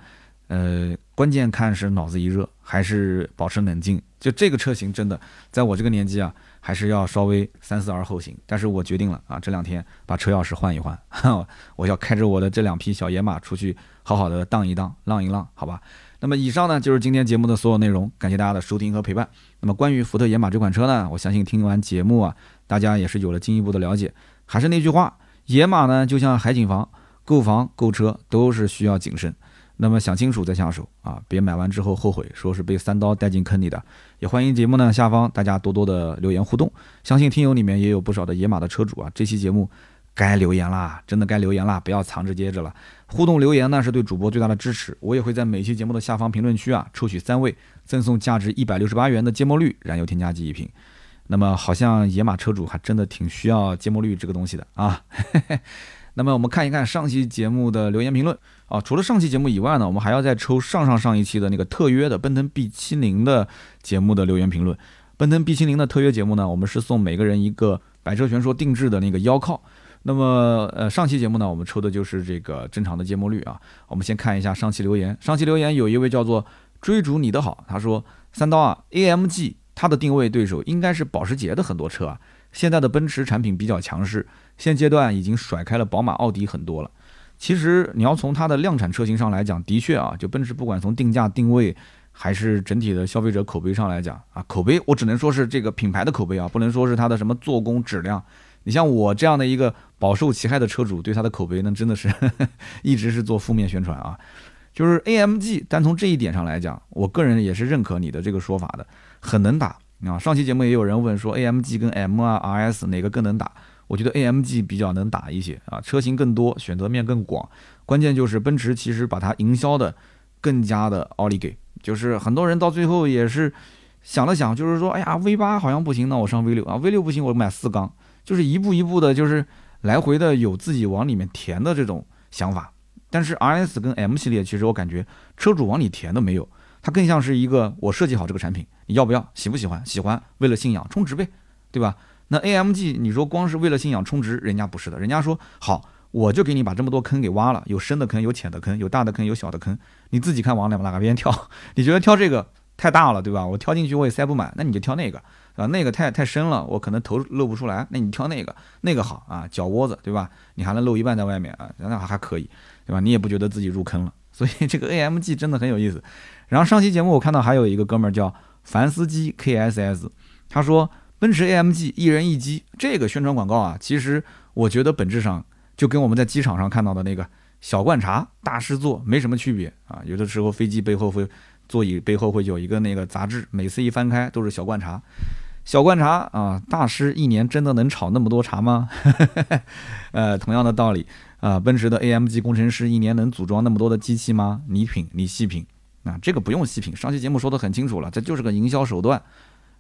呃，关键看是脑子一热还是保持冷静。就这个车型真的，在我这个年纪啊，还是要稍微三思而后行。但是我决定了啊，这两天把车钥匙换一换，我要开着我的这两匹小野马出去好好的荡一荡，浪一浪，好吧？那么以上呢就是今天节目的所有内容，感谢大家的收听和陪伴。那么关于福特野马这款车呢，我相信听完节目啊，大家也是有了进一步的了解。还是那句话，野马呢就像海景房，购房购车都是需要谨慎。那么想清楚再下手啊，别买完之后后悔，说是被三刀带进坑里的。也欢迎节目呢下方大家多多的留言互动，相信听友里面也有不少的野马的车主啊，这期节目该留言啦，真的该留言啦，不要藏着掖着了。互动留言呢是对主播最大的支持，我也会在每期节目的下方评论区啊抽取三位，赠送价值一百六十八元的芥末绿燃油添加剂一瓶。那么好像野马车主还真的挺需要芥末绿这个东西的啊。那么我们看一看上期节目的留言评论啊，除了上期节目以外呢，我们还要再抽上上上一期的那个特约的奔腾 B 七零的节目的留言评论。奔腾 B 七零的特约节目呢，我们是送每个人一个百车全说定制的那个腰靠。那么呃，上期节目呢，我们抽的就是这个正常的节目率啊。我们先看一下上期留言，上期留言有一位叫做追逐你的好，他说三刀啊，AMG。它的定位对手应该是保时捷的很多车啊，现在的奔驰产品比较强势，现阶段已经甩开了宝马、奥迪很多了。其实你要从它的量产车型上来讲，的确啊，就奔驰不管从定价定位还是整体的消费者口碑上来讲啊，口碑我只能说是这个品牌的口碑啊，不能说是它的什么做工质量。你像我这样的一个饱受其害的车主，对它的口碑那真的是 一直是做负面宣传啊。就是 AMG，单从这一点上来讲，我个人也是认可你的这个说法的。很能打啊！上期节目也有人问说，AMG 跟 M 啊 RS 哪个更能打？我觉得 AMG 比较能打一些啊，车型更多，选择面更广。关键就是奔驰其实把它营销的更加的奥利给，就是很多人到最后也是想了想，就是说，哎呀，V 八好像不行，那我上 V 六啊，V 六不行，我买四缸，就是一步一步的，就是来回的有自己往里面填的这种想法。但是 RS 跟 M 系列，其实我感觉车主往里填的没有。它更像是一个我设计好这个产品，你要不要？喜不喜欢？喜欢，为了信仰充值呗，对吧？那 AMG 你说光是为了信仰充值，人家不是的，人家说好，我就给你把这么多坑给挖了，有深的坑，有浅的坑，有大的坑，有小的坑，你自己看往哪哪边跳。你觉得挑这个太大了，对吧？我挑进去我也塞不满，那你就挑那个啊，那个太太深了，我可能头露不出来，那你挑那个，那个好啊，脚窝子，对吧？你还能露一半在外面啊，那还还可以，对吧？你也不觉得自己入坑了，所以这个 AMG 真的很有意思。然后上期节目我看到还有一个哥们儿叫凡斯基 KSS，他说奔驰 AMG 一人一机这个宣传广告啊，其实我觉得本质上就跟我们在机场上看到的那个小罐茶大师座没什么区别啊。有的时候飞机背后会座椅背后会有一个那个杂志，每次一翻开都是小罐茶，小罐茶啊，大师一年真的能炒那么多茶吗？呃，同样的道理啊，奔驰的 AMG 工程师一年能组装那么多的机器吗？你品，你细品。啊，这个不用细品，上期节目说的很清楚了，这就是个营销手段。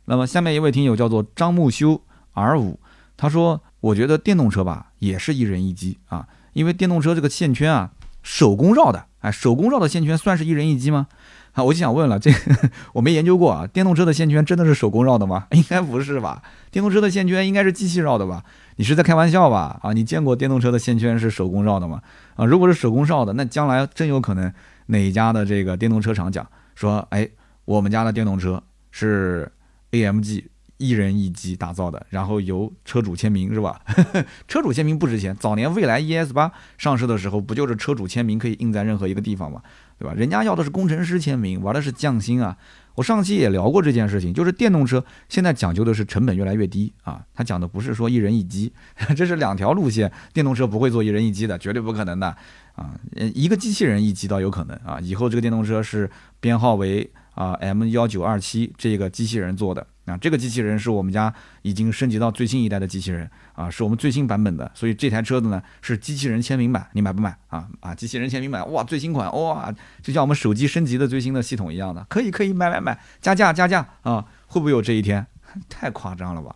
那么下面一位听友叫做张木修 R 五，他说：“我觉得电动车吧，也是一人一机啊，因为电动车这个线圈啊，手工绕的，哎，手工绕的线圈算是一人一机吗？啊，我就想问了，这个我没研究过啊，电动车的线圈真的是手工绕的吗？应该不是吧？电动车的线圈应该是机器绕的吧？你是在开玩笑吧？啊，你见过电动车的线圈是手工绕的吗？啊，如果是手工绕的，那将来真有可能。”哪家的这个电动车厂讲说，哎，我们家的电动车是 AMG 一人一机打造的，然后由车主签名是吧？车主签名不值钱。早年蔚来 ES 八上市的时候，不就是车主签名可以印在任何一个地方吗？对吧？人家要的是工程师签名，玩的是匠心啊。我上期也聊过这件事情，就是电动车现在讲究的是成本越来越低啊。他讲的不是说一人一机，这是两条路线，电动车不会做一人一机的，绝对不可能的。啊，一个机器人一机倒有可能啊，以后这个电动车是编号为啊 M 幺九二七这个机器人做的啊，这个机器人是我们家已经升级到最新一代的机器人啊，是我们最新版本的，所以这台车子呢是机器人签名版，你买不买啊？啊，机器人签名版，哇，最新款，哇，就像我们手机升级的最新的系统一样的，可以可以买买买，加价加价啊，会不会有这一天？太夸张了吧？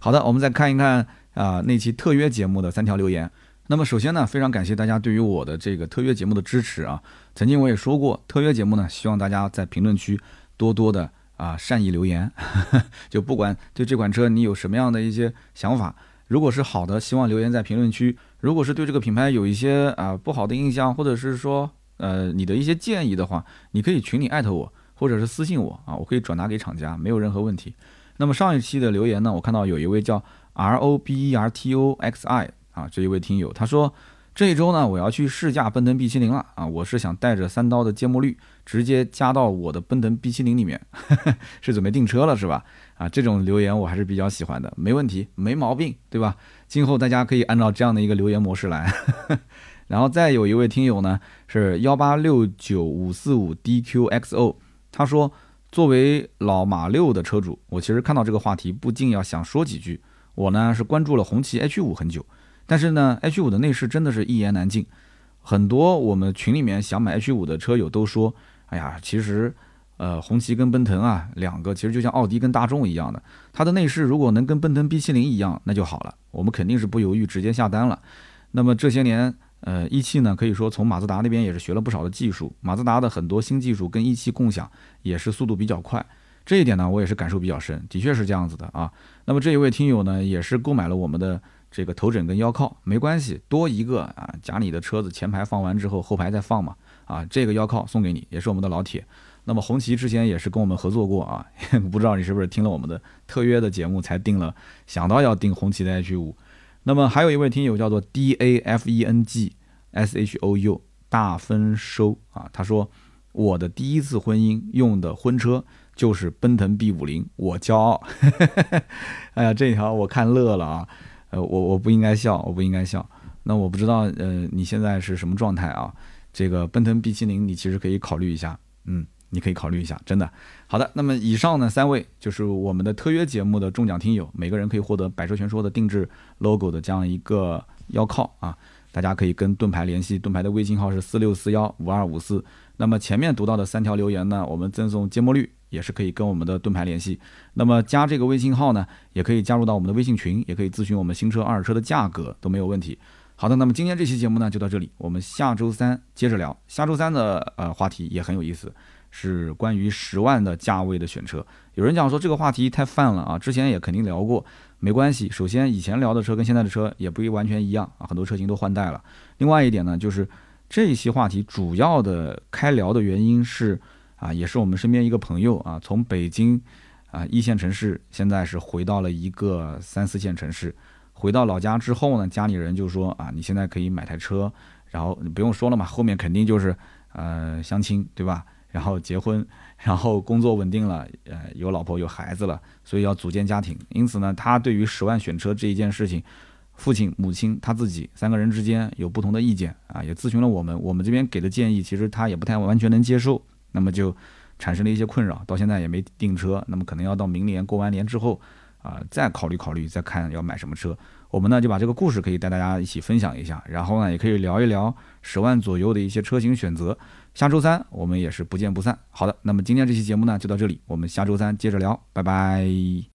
好的，我们再看一看啊那期特约节目的三条留言。那么首先呢，非常感谢大家对于我的这个特约节目的支持啊！曾经我也说过，特约节目呢，希望大家在评论区多多的啊善意留言，就不管对这款车你有什么样的一些想法，如果是好的，希望留言在评论区；如果是对这个品牌有一些啊不好的印象，或者是说呃你的一些建议的话，你可以群里艾特我，或者是私信我啊，我可以转达给厂家，没有任何问题。那么上一期的留言呢，我看到有一位叫 R O B E R T O X I。啊，这一位听友他说，这一周呢，我要去试驾奔腾 B70 了啊，我是想带着三刀的芥末绿直接加到我的奔腾 B70 里面，是准备订车了是吧？啊，这种留言我还是比较喜欢的，没问题，没毛病，对吧？今后大家可以按照这样的一个留言模式来。然后再有一位听友呢是幺八六九五四五 DQXO，他说，作为老马六的车主，我其实看到这个话题不禁要想说几句。我呢是关注了红旗 H 五很久，但是呢 H 五的内饰真的是一言难尽。很多我们群里面想买 H 五的车友都说，哎呀，其实，呃，红旗跟奔腾啊两个其实就像奥迪跟大众一样的，它的内饰如果能跟奔腾 B 七零一样，那就好了，我们肯定是不犹豫直接下单了。那么这些年，呃，一汽呢可以说从马自达那边也是学了不少的技术，马自达的很多新技术跟一汽共享也是速度比较快。这一点呢，我也是感受比较深，的确是这样子的啊。那么这一位听友呢，也是购买了我们的这个头枕跟腰靠，没关系，多一个啊，夹你的车子前排放完之后，后排再放嘛，啊，这个腰靠送给你，也是我们的老铁。那么红旗之前也是跟我们合作过啊，不知道你是不是听了我们的特约的节目才订了，想到要订红旗的 H 五。那么还有一位听友叫做 D A F E N G S H O U 大丰收啊，他说我的第一次婚姻用的婚车。就是奔腾 B 五零，我骄傲。哎呀，这条我看乐了啊！呃，我我不应该笑，我不应该笑。那我不知道，呃，你现在是什么状态啊？这个奔腾 B 七零，你其实可以考虑一下，嗯，你可以考虑一下，真的。好的，那么以上呢三位就是我们的特约节目的中奖听友，每个人可以获得百车全说的定制 logo 的这样一个腰靠啊，大家可以跟盾牌联系，盾牌的微信号是四六四幺五二五四。那么前面读到的三条留言呢，我们赠送芥末绿。也是可以跟我们的盾牌联系，那么加这个微信号呢，也可以加入到我们的微信群，也可以咨询我们新车、二手车的价格都没有问题。好的，那么今天这期节目呢就到这里，我们下周三接着聊。下周三的呃话题也很有意思，是关于十万的价位的选车。有人讲说这个话题太泛了啊，之前也肯定聊过，没关系。首先以前聊的车跟现在的车也不完全一样啊，很多车型都换代了。另外一点呢，就是这一期话题主要的开聊的原因是。啊，也是我们身边一个朋友啊，从北京啊一线城市，现在是回到了一个三四线城市。回到老家之后呢，家里人就说啊，你现在可以买台车，然后你不用说了嘛，后面肯定就是呃相亲，对吧？然后结婚，然后工作稳定了，呃有老婆有孩子了，所以要组建家庭。因此呢，他对于十万选车这一件事情，父亲、母亲他自己三个人之间有不同的意见啊，也咨询了我们，我们这边给的建议，其实他也不太完全能接受。那么就产生了一些困扰，到现在也没订车，那么可能要到明年过完年之后啊，再考虑考虑，再看要买什么车。我们呢就把这个故事可以带大家一起分享一下，然后呢也可以聊一聊十万左右的一些车型选择。下周三我们也是不见不散。好的，那么今天这期节目呢就到这里，我们下周三接着聊，拜拜。